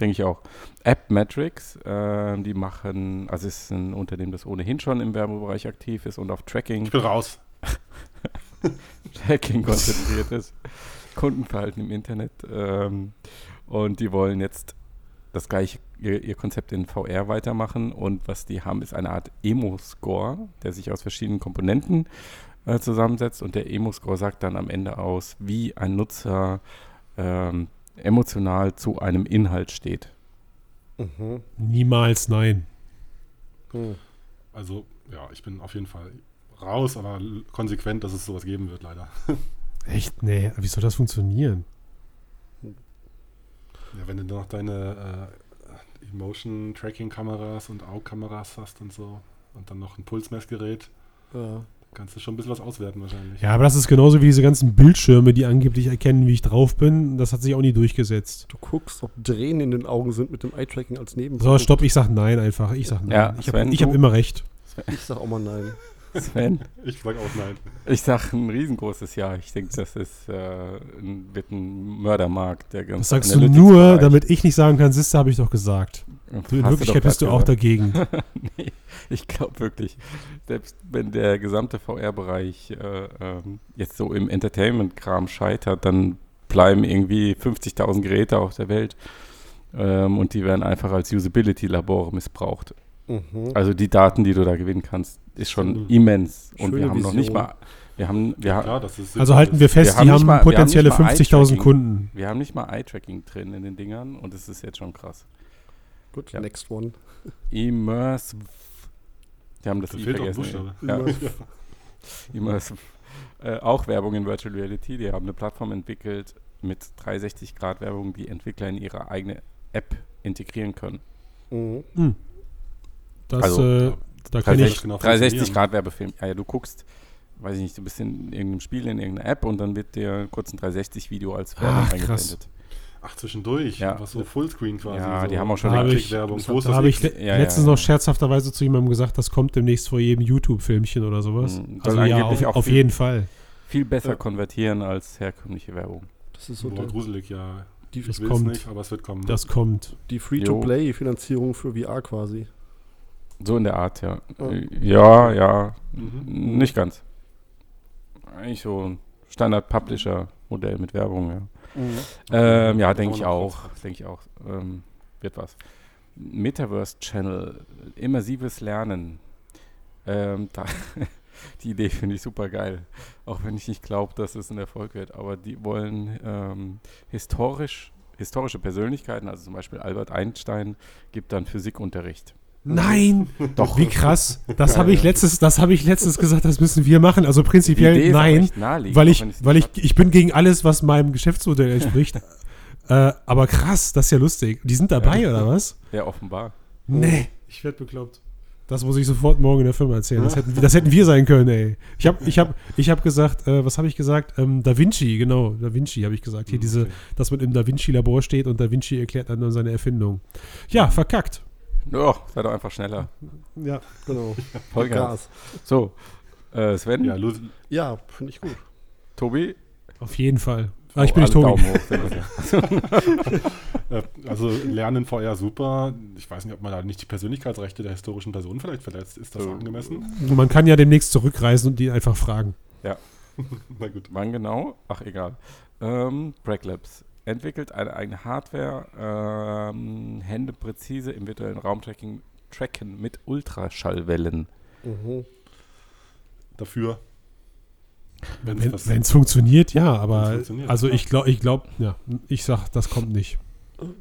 Denke ich auch. App Metrics, äh, die machen, also es ist ein Unternehmen, das ohnehin schon im Werbebereich aktiv ist und auf Tracking Ich bin raus. <laughs> Tracking konzentriert ist. Kundenverhalten im Internet. Ähm, und die wollen jetzt das gleiche, ihr, ihr Konzept in VR weitermachen. Und was die haben, ist eine Art Emo-Score, der sich aus verschiedenen Komponenten äh, zusammensetzt. Und der Emo-Score sagt dann am Ende aus, wie ein Nutzer ähm, emotional zu einem Inhalt steht. Mhm. Niemals nein. Hm. Also, ja, ich bin auf jeden Fall raus, aber konsequent, dass es sowas geben wird, leider. <laughs> Echt? Nee, wie soll das funktionieren? Ja, wenn du noch deine äh, Emotion-Tracking-Kameras und Augkameras hast und so und dann noch ein Pulsmessgerät, Ja. kannst du schon ein bisschen was auswerten wahrscheinlich. Ja, aber das ist genauso wie diese ganzen Bildschirme, die angeblich erkennen, wie ich drauf bin. Das hat sich auch nie durchgesetzt. Du guckst, ob Tränen in den Augen sind mit dem Eye-Tracking als Neben. So, stopp, ich sag nein einfach. Ich sag nein. Ja, ich habe hab immer recht. Ich sag auch mal nein. Sven? Ich sag auch nein. Ich sag ein riesengroßes Ja. Ich denke, das ist, äh, ein, wird ein Mördermarkt. Der ganze Das sagst du nur, damit ich nicht sagen kann, siehste, habe ich doch gesagt. Du, in Wirklichkeit bist du auch dagegen. <laughs> nee, ich glaube wirklich, selbst wenn der gesamte VR-Bereich äh, ähm, jetzt so im Entertainment-Kram scheitert, dann bleiben irgendwie 50.000 Geräte auf der Welt ähm, und die werden einfach als Usability-Labore missbraucht. Mhm. Also die Daten, die du da gewinnen kannst, ist schon immens. Und wir haben Vision. noch nicht mal wir haben, wir ja, klar, also halten wir fest, wir die haben, haben potenzielle 50.000 Kunden. Wir haben nicht mal Eye-Tracking drin in den Dingern und es ist jetzt schon krass. Gut, ja. next one. Immersive. Die haben das, das I vergessen. Ja. Immersive. <laughs> Äh, auch Werbung in Virtual Reality. Die haben eine Plattform entwickelt mit 360 Grad Werbung, die Entwickler in ihre eigene App integrieren können. Mhm. Hm. Das, also, äh, da 360, genau 360 Grad Werbefilm. Ja, ja, du guckst, weiß ich nicht, du bist in irgendeinem Spiel, in irgendeiner App und dann wird dir kurz ein 360-Video als Werbung Ach, eingeblendet. Ach, zwischendurch, ja. was so Fullscreen quasi. Ja, so. die haben auch schon da habe ich, Werbung. Da habe ich le ja, letztens ja, noch scherzhafter zu jemandem gesagt, das kommt demnächst vor jedem YouTube-Filmchen oder sowas. Mhm, also ja, auf, auf viel, jeden Fall. Viel besser konvertieren als herkömmliche Werbung. Das ist so Boah, gruselig, ja. Die, das kommt. nicht, aber es wird kommen. Das kommt. Die Free-to-Play-Finanzierung für VR quasi. So in der Art, ja. Ja, ja. Mhm. Nicht ganz. Eigentlich so ein Standard-Publisher-Modell mit Werbung, ja. Mhm. Ähm, ja, denke ich auch. Denke ich auch. Ähm, wird was. Metaverse Channel, immersives Lernen. Ähm, da, <laughs> die Idee finde ich super geil. Auch wenn ich nicht glaube, dass es ein Erfolg wird. Aber die wollen ähm, historisch, historische Persönlichkeiten, also zum Beispiel Albert Einstein, gibt dann Physikunterricht. Nein, doch. Wie krass. Das habe ich letztes, das habe ich letztens gesagt, das müssen wir machen. Also prinzipiell nein, weil ich, weil ich, ich bin gegen alles, was meinem Geschäftsmodell entspricht. <laughs> äh, aber krass, das ist ja lustig. Die sind dabei ja. oder was? Ja, offenbar. Nee, ich werde bekloppt. Das muss ich sofort morgen in der Firma erzählen. Das hätten, das hätten wir sein können, ey. Ich habe ich hab, ich hab gesagt, äh, was habe ich gesagt? Ähm, da Vinci, genau, Da Vinci habe ich gesagt. Hier okay. diese, dass man im Da Vinci-Labor steht und Da Vinci erklärt dann seine Erfindung. Ja, verkackt. Ja, sei doch einfach schneller. Ja, genau. <laughs> Vollgas. So, äh, Sven? Ja, ja finde ich gut. Tobi? Auf jeden Fall. Ah, ich bin nicht Tobi. <laughs> Äh, also Lernen VR super. Ich weiß nicht, ob man da nicht die Persönlichkeitsrechte der historischen Personen vielleicht verletzt. Ist das so. angemessen? Man kann ja demnächst zurückreisen und die einfach fragen. Ja. <laughs> Na gut. Wann genau? Ach, egal. Ähm, Breaklabs entwickelt eine eigene Hardware, ähm, Hände präzise im virtuellen Raumtracking tracken mit Ultraschallwellen. Mhm. Dafür. Wenn es funktioniert, ja, aber funktioniert, also ich glaube, ich glaube, ja, ich sag, das kommt nicht. Also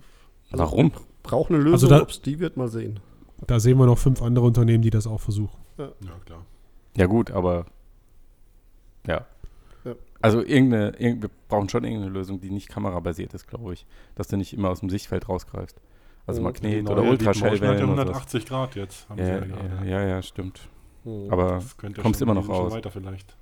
Warum? Braucht eine Lösung, also ob es die wird, mal sehen. Da sehen wir noch fünf andere Unternehmen, die das auch versuchen. Ja, ja klar. Ja gut, aber ja. Also irgendeine, irgend, wir brauchen schon irgendeine Lösung, die nicht kamerabasiert ist, glaube ich. Dass du nicht immer aus dem Sichtfeld rausgreifst. Also oh, Magnet genau, oder Ultraschallwellen. Ja 180 Grad jetzt. Ja, ja, ja, ja, stimmt. Hm. Aber kommst immer noch raus. Weiter vielleicht.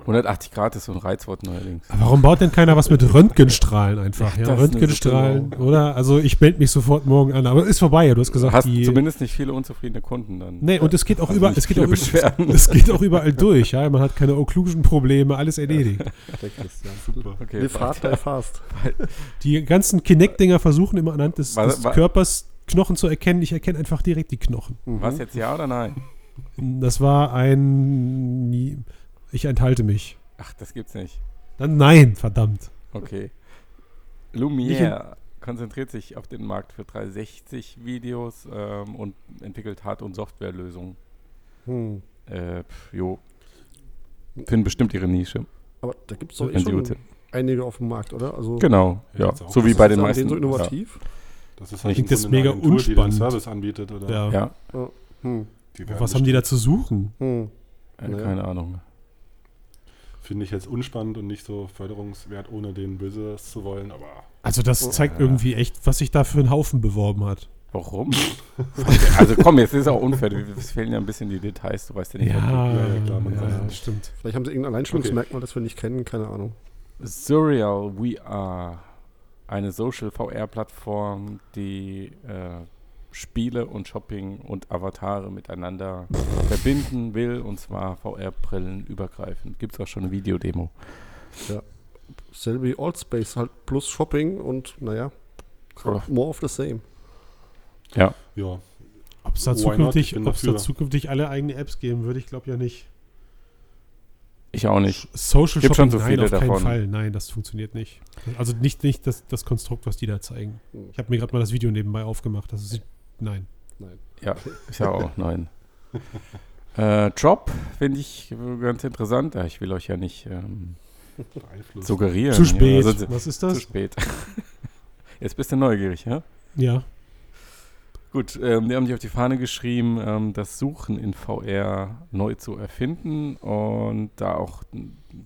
180 Grad ist so ein Reizwort neuerdings. Warum baut denn keiner was mit Röntgenstrahlen einfach? Ja, Röntgenstrahlen, oder? Also ich melde mich sofort morgen an. Aber ist vorbei, ja. Du hast gesagt, hast die, zumindest nicht viele unzufriedene Kunden dann. Nee, und es geht auch überall, es geht auch, es geht auch überall durch, ja. Man hat keine Occlusion-Probleme, alles erledigt. Der Christian, <laughs> super. Okay, Live hard, die fast. <laughs> Die ganzen Kinect-Dinger versuchen immer anhand des, des Körpers Knochen zu erkennen. Ich erkenne einfach direkt die Knochen. Mhm. Was jetzt ja oder nein? Das war ein ich enthalte mich. Ach, das gibt's nicht. Dann nein, verdammt. Okay. Lumiere konzentriert sich auf den Markt für 360-Videos ähm, und entwickelt Hard- und Softwarelösungen. Hm. Äh, jo. Finden bestimmt ihre Nische. Aber da gibt es doch eh schon einige auf dem Markt, oder? Also genau, ja. So wie bei den meisten. so innovativ? Ja. Das ist halt ich das mega Agentur, unspannend. Die Service anbietet, oder? Ja. ja. Hm. Was haben die da zu suchen? Hm. Äh, keine Ahnung finde ich jetzt unspannend und nicht so förderungswert, ohne den Böses zu wollen, aber. Also das oh, zeigt ja. irgendwie echt, was sich da für einen Haufen beworben hat. Warum? <laughs> also komm, jetzt ist es auch unfair. Es fehlen ja ein bisschen die Details, du weißt ja nicht. Ja, ja, ja klar, man ja, ja, stimmt. Vielleicht haben sie irgendein Alleinstellungsmerkmal, okay. das wir nicht kennen, keine Ahnung. Surreal VR, eine Social VR-Plattform, die äh, Spiele und Shopping und Avatare miteinander verbinden will, und zwar VR-Brillen übergreifend. Gibt es auch schon eine Videodemo. Ja. Selby Allspace halt plus Shopping und naja, more of the same. Ja. Ja. Ob es da, zukünftig, da zukünftig alle eigene Apps geben würde, ich glaube ja nicht. Ich auch nicht. Social Gibt Shopping, schon so nein, auf keinen davon. Fall. Nein, das funktioniert nicht. Also nicht, nicht das, das Konstrukt, was die da zeigen. Ich habe mir gerade mal das Video nebenbei aufgemacht. Das ist, nein. Ja, ich auch, nein. Äh, Drop finde ich ganz interessant. Ja, ich will euch ja nicht ähm, suggerieren. Zu spät. Ja, also, was ist zu das? spät. <laughs> Jetzt bist du neugierig, ja? Ja. Gut, ähm, die haben sich auf die Fahne geschrieben, ähm, das Suchen in VR neu zu erfinden und da auch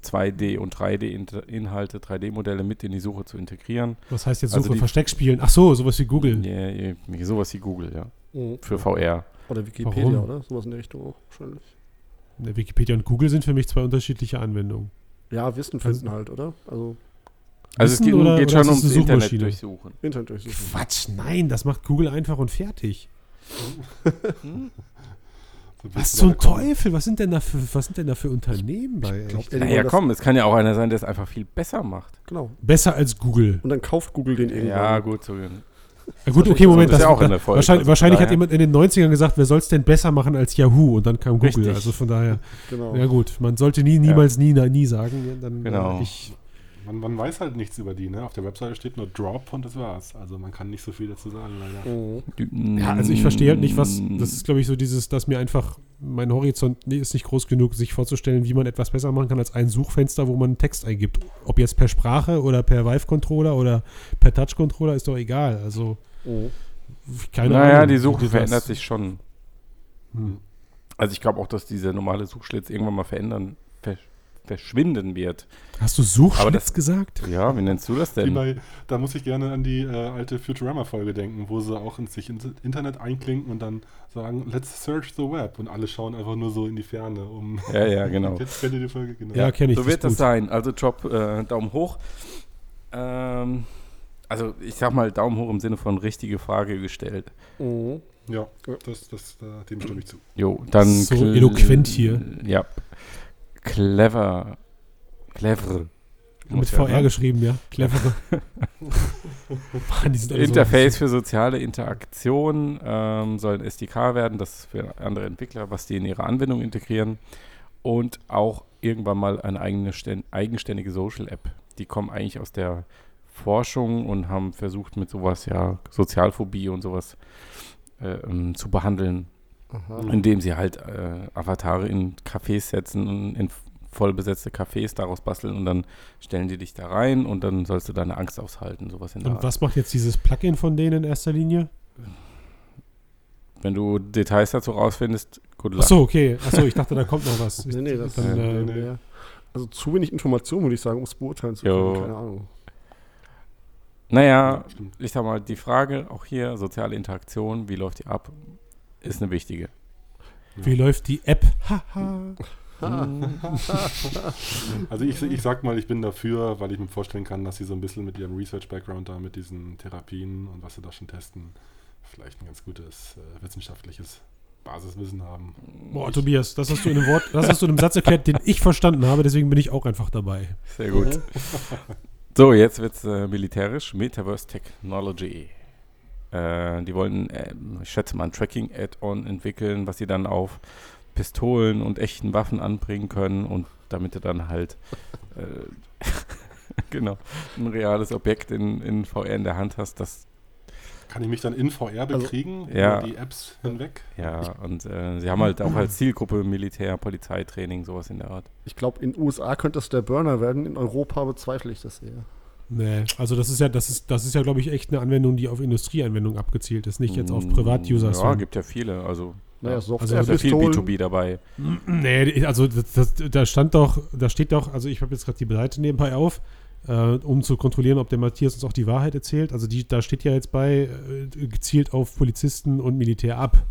2D- und 3D-Inhalte, 3D-Modelle mit in die Suche zu integrieren. Was heißt jetzt Also Suche, die- Versteck spielen? Ach so, sowas wie Google. Ja, ja, sowas wie Google, ja. Mhm. Für VR. Oder Wikipedia, Warum? oder? Sowas in der Richtung auch wahrscheinlich. Ne, Wikipedia und Google sind für mich zwei unterschiedliche Anwendungen. Ja, Wissen finden halt, oder? Also Also es geht, oder- geht schon ums eine Internet durchsuchen. Internet durchsuchen. Quatsch, nein, das macht Google einfach und fertig. So Was du zum gekommen. Teufel? Was sind denn da für, was sind denn da für Unternehmen bei? echt? Ja, Naja, komm, es kann ja auch einer sein, der es einfach viel besser macht. Genau. Besser als Google. Und dann kauft Google den irgendwann. Ja, gut, so. Ja, gut, okay, Moment. Das Das, ist ja auch in der Folge, wahrscheinlich also wahrscheinlich hat daher. jemand in den 90ern gesagt, wer soll es denn besser machen als Yahoo? Und dann kam Google. Richtig. Also von daher, Genau. ja gut, man sollte nie, niemals, nie, na, nie sagen. ja, Dann, Genau. äh, ich, Man, man weiß halt nichts über die, ne? Auf der Webseite steht nur Drop und das war's. Also man kann nicht so viel dazu sagen, leider. Mhm. ja, also ich verstehe halt nicht, was. Das ist, glaube ich, so dieses, dass mir einfach mein Horizont nee, ist nicht groß genug, sich vorzustellen, wie man etwas besser machen kann als ein Suchfenster, wo man einen Text eingibt. Ob jetzt per Sprache oder per Vive-Controller oder per Touch-Controller, ist doch egal. Also, Mhm. keine Naja, Ahnung. die Suche das- verändert sich schon. Hm. Also ich glaube auch, dass dieser normale Suchschlitz irgendwann mal verändern, ver verschwinden wird. Hast du Suchschlitz Aber das- gesagt? Ja, wie nennst du das denn? bei, da muss ich gerne an die äh, alte Futurama-Folge denken, wo sie auch in sich ins Internet einklinken und dann sagen, let's search the web. Und alle schauen einfach nur so in die Ferne, um. Ja, ja, <laughs> genau. Jetzt kennt ihr die Folge, genau. Ja, kenne ich. so wird ist das sein. Also Job, äh, Daumen hoch. Ähm, also ich sag mal Daumen hoch im Sinne von richtige Frage gestellt. Mhm. Ja, das, das, äh, dem stimme ich zu. Jo, dann So eloquent hier. Ja. Clever. Clever. Mit Muss ja VR sein. geschrieben, ja. Clevere. <laughs> Alle Interface so, für soziale Interaktion ähm, soll ein SDK werden, das für andere Entwickler, was die in ihre Anwendung integrieren. Und auch irgendwann mal eine eigene, stä- eigenständige Social-App. Die kommen eigentlich aus der Forschung und haben versucht, mit sowas, ja, Sozialphobie und sowas äh, ähm, zu behandeln, Aha. indem sie halt äh, Avatare in Cafés setzen und in vollbesetzte Cafés daraus basteln und dann stellen die dich da rein und dann sollst du deine Angst aushalten, sowas in der Und Art. was macht jetzt dieses Plugin von denen in erster Linie? Wenn du Details dazu rausfindest, good luck. Achso, okay. Achso, ich dachte, da kommt noch was. <laughs> Nee, nee, das Dann, äh, äh, nee. ja. Also zu wenig Informationen, würde ich sagen, um es beurteilen zu Jo. können. Keine Ahnung. Naja, stimmt. ich sag mal, die Frage auch hier, soziale Interaktion, wie läuft die ab, ist eine wichtige. Wie läuft die App? Haha. <laughs> Also ich, ich sag mal, ich bin dafür, weil ich mir vorstellen kann, dass sie so ein bisschen mit ihrem Research-Background da, mit diesen Therapien und was sie da schon testen, vielleicht ein ganz gutes äh, wissenschaftliches Basiswissen haben. Boah, Tobias, das hast du in einem Wort, das hast du in einem Satz erklärt, den ich verstanden habe, deswegen bin ich auch einfach dabei. Sehr gut. <laughs> So, jetzt wird's äh, militärisch. Metaverse Technology. Äh, die wollen, äh, ich schätze mal, ein Tracking-Add-on entwickeln, was sie dann auf Pistolen und echten Waffen anbringen können und damit du dann halt äh, <laughs> genau ein reales Objekt in, in VR in der Hand hast, das Kann ich mich dann in VR bekriegen? ja. Über die Apps hinweg? ja und äh, sie haben halt auch <clears throat> als Zielgruppe Militär, Polizeitraining, sowas in der Art. Ich glaube, in den USA könnte das der Burner werden, in Europa bezweifle ich das eher. Nee, also das ist ja, das ist, das ist ja, glaube ich, echt eine Anwendung, die auf Industrieanwendungen abgezielt ist, nicht jetzt auf Mm, Privat-User. Ja, gibt ja viele, also Naja, ja. Software, ist ja viel Pistolen. B2B dabei. Nee, also das, das, da stand doch, da steht doch, also ich habe jetzt gerade die Seite nebenbei auf, äh, um zu kontrollieren, ob der Matthias uns auch die Wahrheit erzählt. Also die, da steht ja jetzt bei, äh, gezielt auf Polizisten und Militär ab.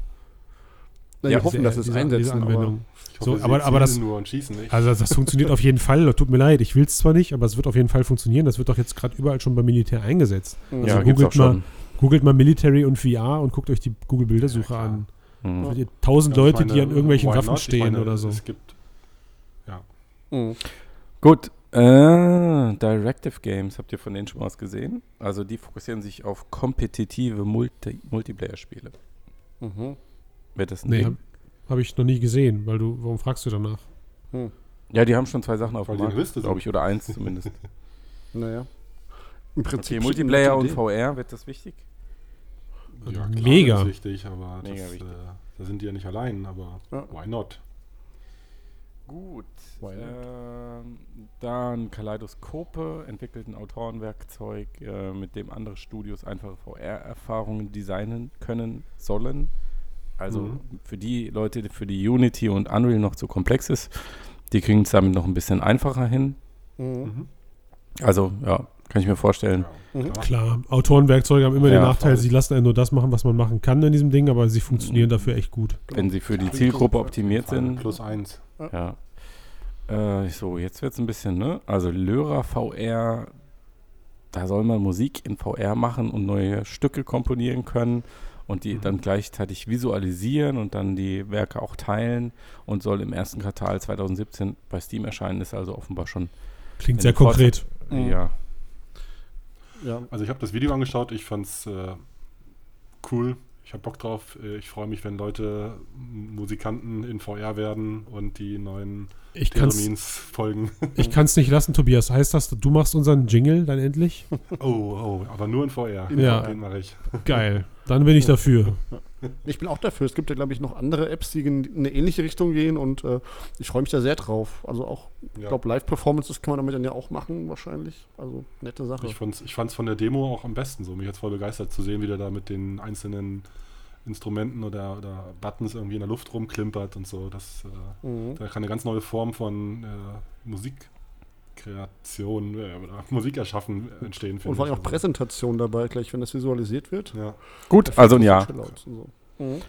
Na, Ja, wir hoffen, dass es diese, einsetzen. diese Anwendung. Ich hoffe, So, aber- aber das- zielen nur und schießen nicht. Also das, funktioniert auf jeden Fall. Tut mir leid, ich will es zwar nicht, aber es wird auf jeden Fall funktionieren. Das wird doch jetzt gerade überall schon beim Militär eingesetzt. Aber ja, also auch googelt mal- schon. Googelt mal Military und VR und guckt euch die Google-Bildersuche Ja, an. Mhm. Da seht ihr tausend Ja, Leute, die meine, an irgendwelchen Waffen not? Stehen meine, oder so. Es gibt, ja. Mhm. Gut, Äh, Directive Games, habt ihr von denen schon mal was gesehen? Also die fokussieren sich auf kompetitive Multi Multiplayer-Spiele. Mhm. Wird das ein Nee, habe hab ich noch nie gesehen, weil du, warum fragst du danach? Ja, die haben schon zwei Sachen auf dem Markt, Liste glaube ich, oder eins zumindest. <laughs> Naja. Im Prinzip Okay, Multiplayer und. VR, wird das wichtig? Ja, Mega. Das ist wichtig, aber Mega das, wichtig. Äh, da sind die ja nicht allein, aber Ja. why not? Gut. Why not? Ähm, dann Kaleidoskope entwickelt ein Autorenwerkzeug, äh, mit dem andere Studios einfache VR-Erfahrungen designen können sollen. Also Mhm. für die Leute, für die Unity und Unreal noch zu komplex ist, die kriegen es damit noch ein bisschen einfacher hin. Mhm. Mhm. Also ja, kann ich mir vorstellen. Mhm. Klar, Autorenwerkzeuge haben immer Ja, den Nachteil, sie lassen einen nur das machen, was man machen kann in diesem Ding, aber sie funktionieren dafür echt gut. Wenn sie für die. Zielgruppe optimiert sind. Plus eins. Ja. Äh, so, jetzt wird es ein bisschen, ne? Also Lyra VR, da soll man Musik in VR machen und neue Stücke komponieren können und die Mhm. dann gleichzeitig visualisieren und dann die Werke auch teilen und soll im ersten Quartal 2017 bei Steam erscheinen, ist also offenbar schon Klingt in sehr konkret. Ja. Ja. Also ich habe das Video angeschaut, ich fand's äh, cool. Ich habe Bock drauf. Äh, Ich freue mich, wenn Leute Musikanten in VR werden und die neuen Ich kann's, Theremin's folgen. <laughs> ich kann's nicht lassen, Tobias. Heißt das, du machst unseren Jingle dann endlich? Oh, oh, aber nur in VR. Ja. Den mache ich. Geil. Dann bin ich dafür. <laughs> <laughs> Ich bin auch dafür. Es gibt ja, glaube ich, noch andere Apps, die in eine ähnliche Richtung gehen und äh, ich freue mich da sehr drauf. Also auch, ich Ja. glaube, Live-Performances kann man damit dann ja auch machen, wahrscheinlich. Also, nette Sache. Ich fand's, ich fand's von der Demo auch am besten so. Mich jetzt voll begeistert zu sehen, wie der da mit den einzelnen Instrumenten oder, oder Buttons irgendwie in der Luft rumklimpert und so. Das, äh, Mhm. da kann eine ganz neue Form von äh, Musikkreation äh, oder Musik erschaffen äh, entstehen. Und vor allem auch Präsentation dabei, gleich wenn das visualisiert wird. Ja. Gut, also ein Das Ja. so. Mhm.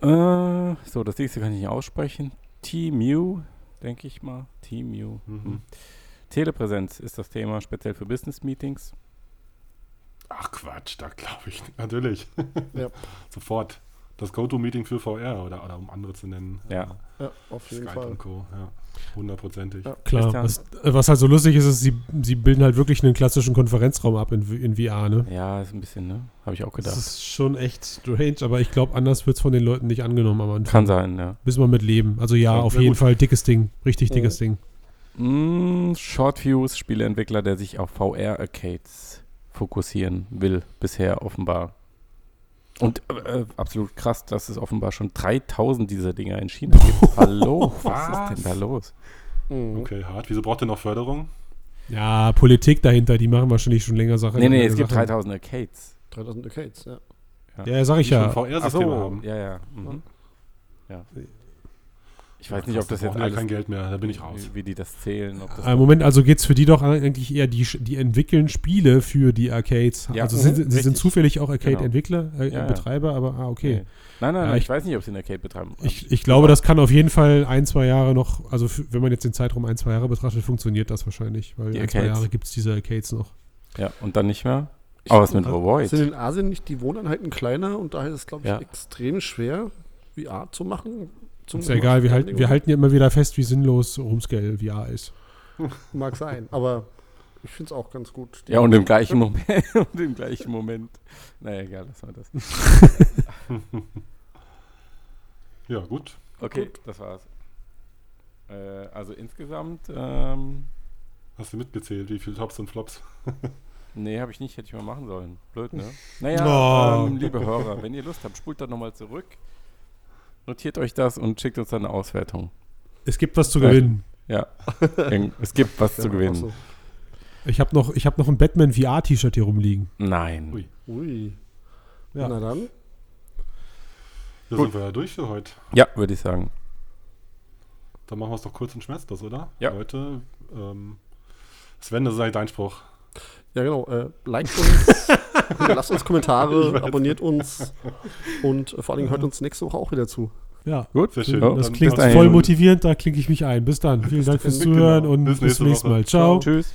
Äh, so, das nächste kann ich nicht aussprechen. T-Mew, denke ich mal. T-Mew. Mhm. Hm. Telepräsenz ist das Thema, speziell für Business-Meetings. Ach Quatsch, da glaube ich natürlich. <laughs> Ja. Sofort. Das Go-To-Meeting für VR oder, oder um andere zu nennen. Ja. Ja, auf Äh, jeden Skype Fall. und Co. Ja. Hundertprozentig. Ja. Klar. Was, was halt so lustig ist, ist, sie, sie bilden halt wirklich einen klassischen Konferenzraum ab in, in VR, ne? Ja, ist ein bisschen, ne? Habe ich auch Das gedacht. ist schon echt strange, aber ich glaube, anders wird es von den Leuten nicht angenommen am Anfang. Kann sein, ja. Müssen wir mit leben. Also ja, Ja, auf jeden gut. Fall dickes Ding. Richtig dickes Ding. Mm, Shortviews, Spieleentwickler, der sich auf VR-Arcades fokussieren will, bisher offenbar. Und äh, absolut krass, dass es offenbar schon 3000 dieser Dinger in China gibt. <laughs> Hallo, was ist denn da los? Mhm. Okay, hart. Wieso braucht ihr noch Förderung? Ja, Politik dahinter, die machen wahrscheinlich schon länger Sache. Nee, nee, es gibt Sachen. 3000 Arcades. 3000 Arcades, ja. Ja, sag ich Die ja. VR-Systeme so, haben. ja, ja. Mhm. ja. Ich weiß Ja, nicht, ob das da jetzt alles, kein Geld mehr, da bin ich raus. wie, wie die das zählen. Ob das Im Moment, also geht es für die doch eigentlich eher, die, die entwickeln Spiele für die Arcades. Ja, also mhm, sie, sind zufällig auch Genau. Arcade-Entwickler, äh, Ja. Betreiber, aber ah, okay. Nee. Nein, nein, Ja, nein, ich, ich- weiß nicht, ob sie in Arcade betreiben. Ich, ich glaube, das kann auf jeden Fall ein, zwei Jahre noch, also wenn man jetzt den Zeitraum ein, zwei Jahre betrachtet, funktioniert das wahrscheinlich, weil Die ein, zwei. Jahre gibt es diese Arcades noch. Ja, und dann nicht mehr? Aber was mit Void? Sind in Asien nicht die Wohneinheiten kleiner und daher ist es, glaube ich, Ja. extrem schwer, VR zu machen. Zum Ist ja egal, wir, halt, wir halten ja immer wieder fest, wie sinnlos Rumscale VR ist. <laughs> Mag sein, aber ich finde es auch ganz gut. Ja, und im gleichen <laughs> Moment, und im gleichen Moment. Naja, egal, lass mal das. <laughs> Ja, gut. Okay, das war's. Äh, also insgesamt, ähm, Hast du mitgezählt, wie viele Tops und Flops? nee, habe ich nicht, hätte ich mal machen sollen. Blöd, ne? Naja, Oh. ähm, liebe Hörer, wenn ihr Lust habt, spult da nochmal zurück, notiert euch das und schickt uns dann eine Auswertung. Es gibt was zu gewinnen. Ja, es gibt was zu gewinnen. so. Ich habe noch, ich hab noch ein Batman VR-T-Shirt hier rumliegen. Nein. Ui. Ui. Ja. Na dann. Da Gut. sind wir ja durch für heute. Ja, würde ich sagen. Dann machen wir es doch kurz und schmerzlos, oder? Ja. Leute, ähm, Sven, das sei dein Spruch. Ja, genau. Äh, liked uns, <laughs> lasst uns Kommentare, abonniert uns und äh, vor allem hört uns nächste Woche auch wieder zu. Ja. Gut, Sehr schön. Das Dann klingt voll motivierend, da klinke ich mich ein. Bis dann. Vielen Dank fürs Genau. Zuhören und Bis bis nächste zum nächsten Woche. Mal. Ciao. Tschüss.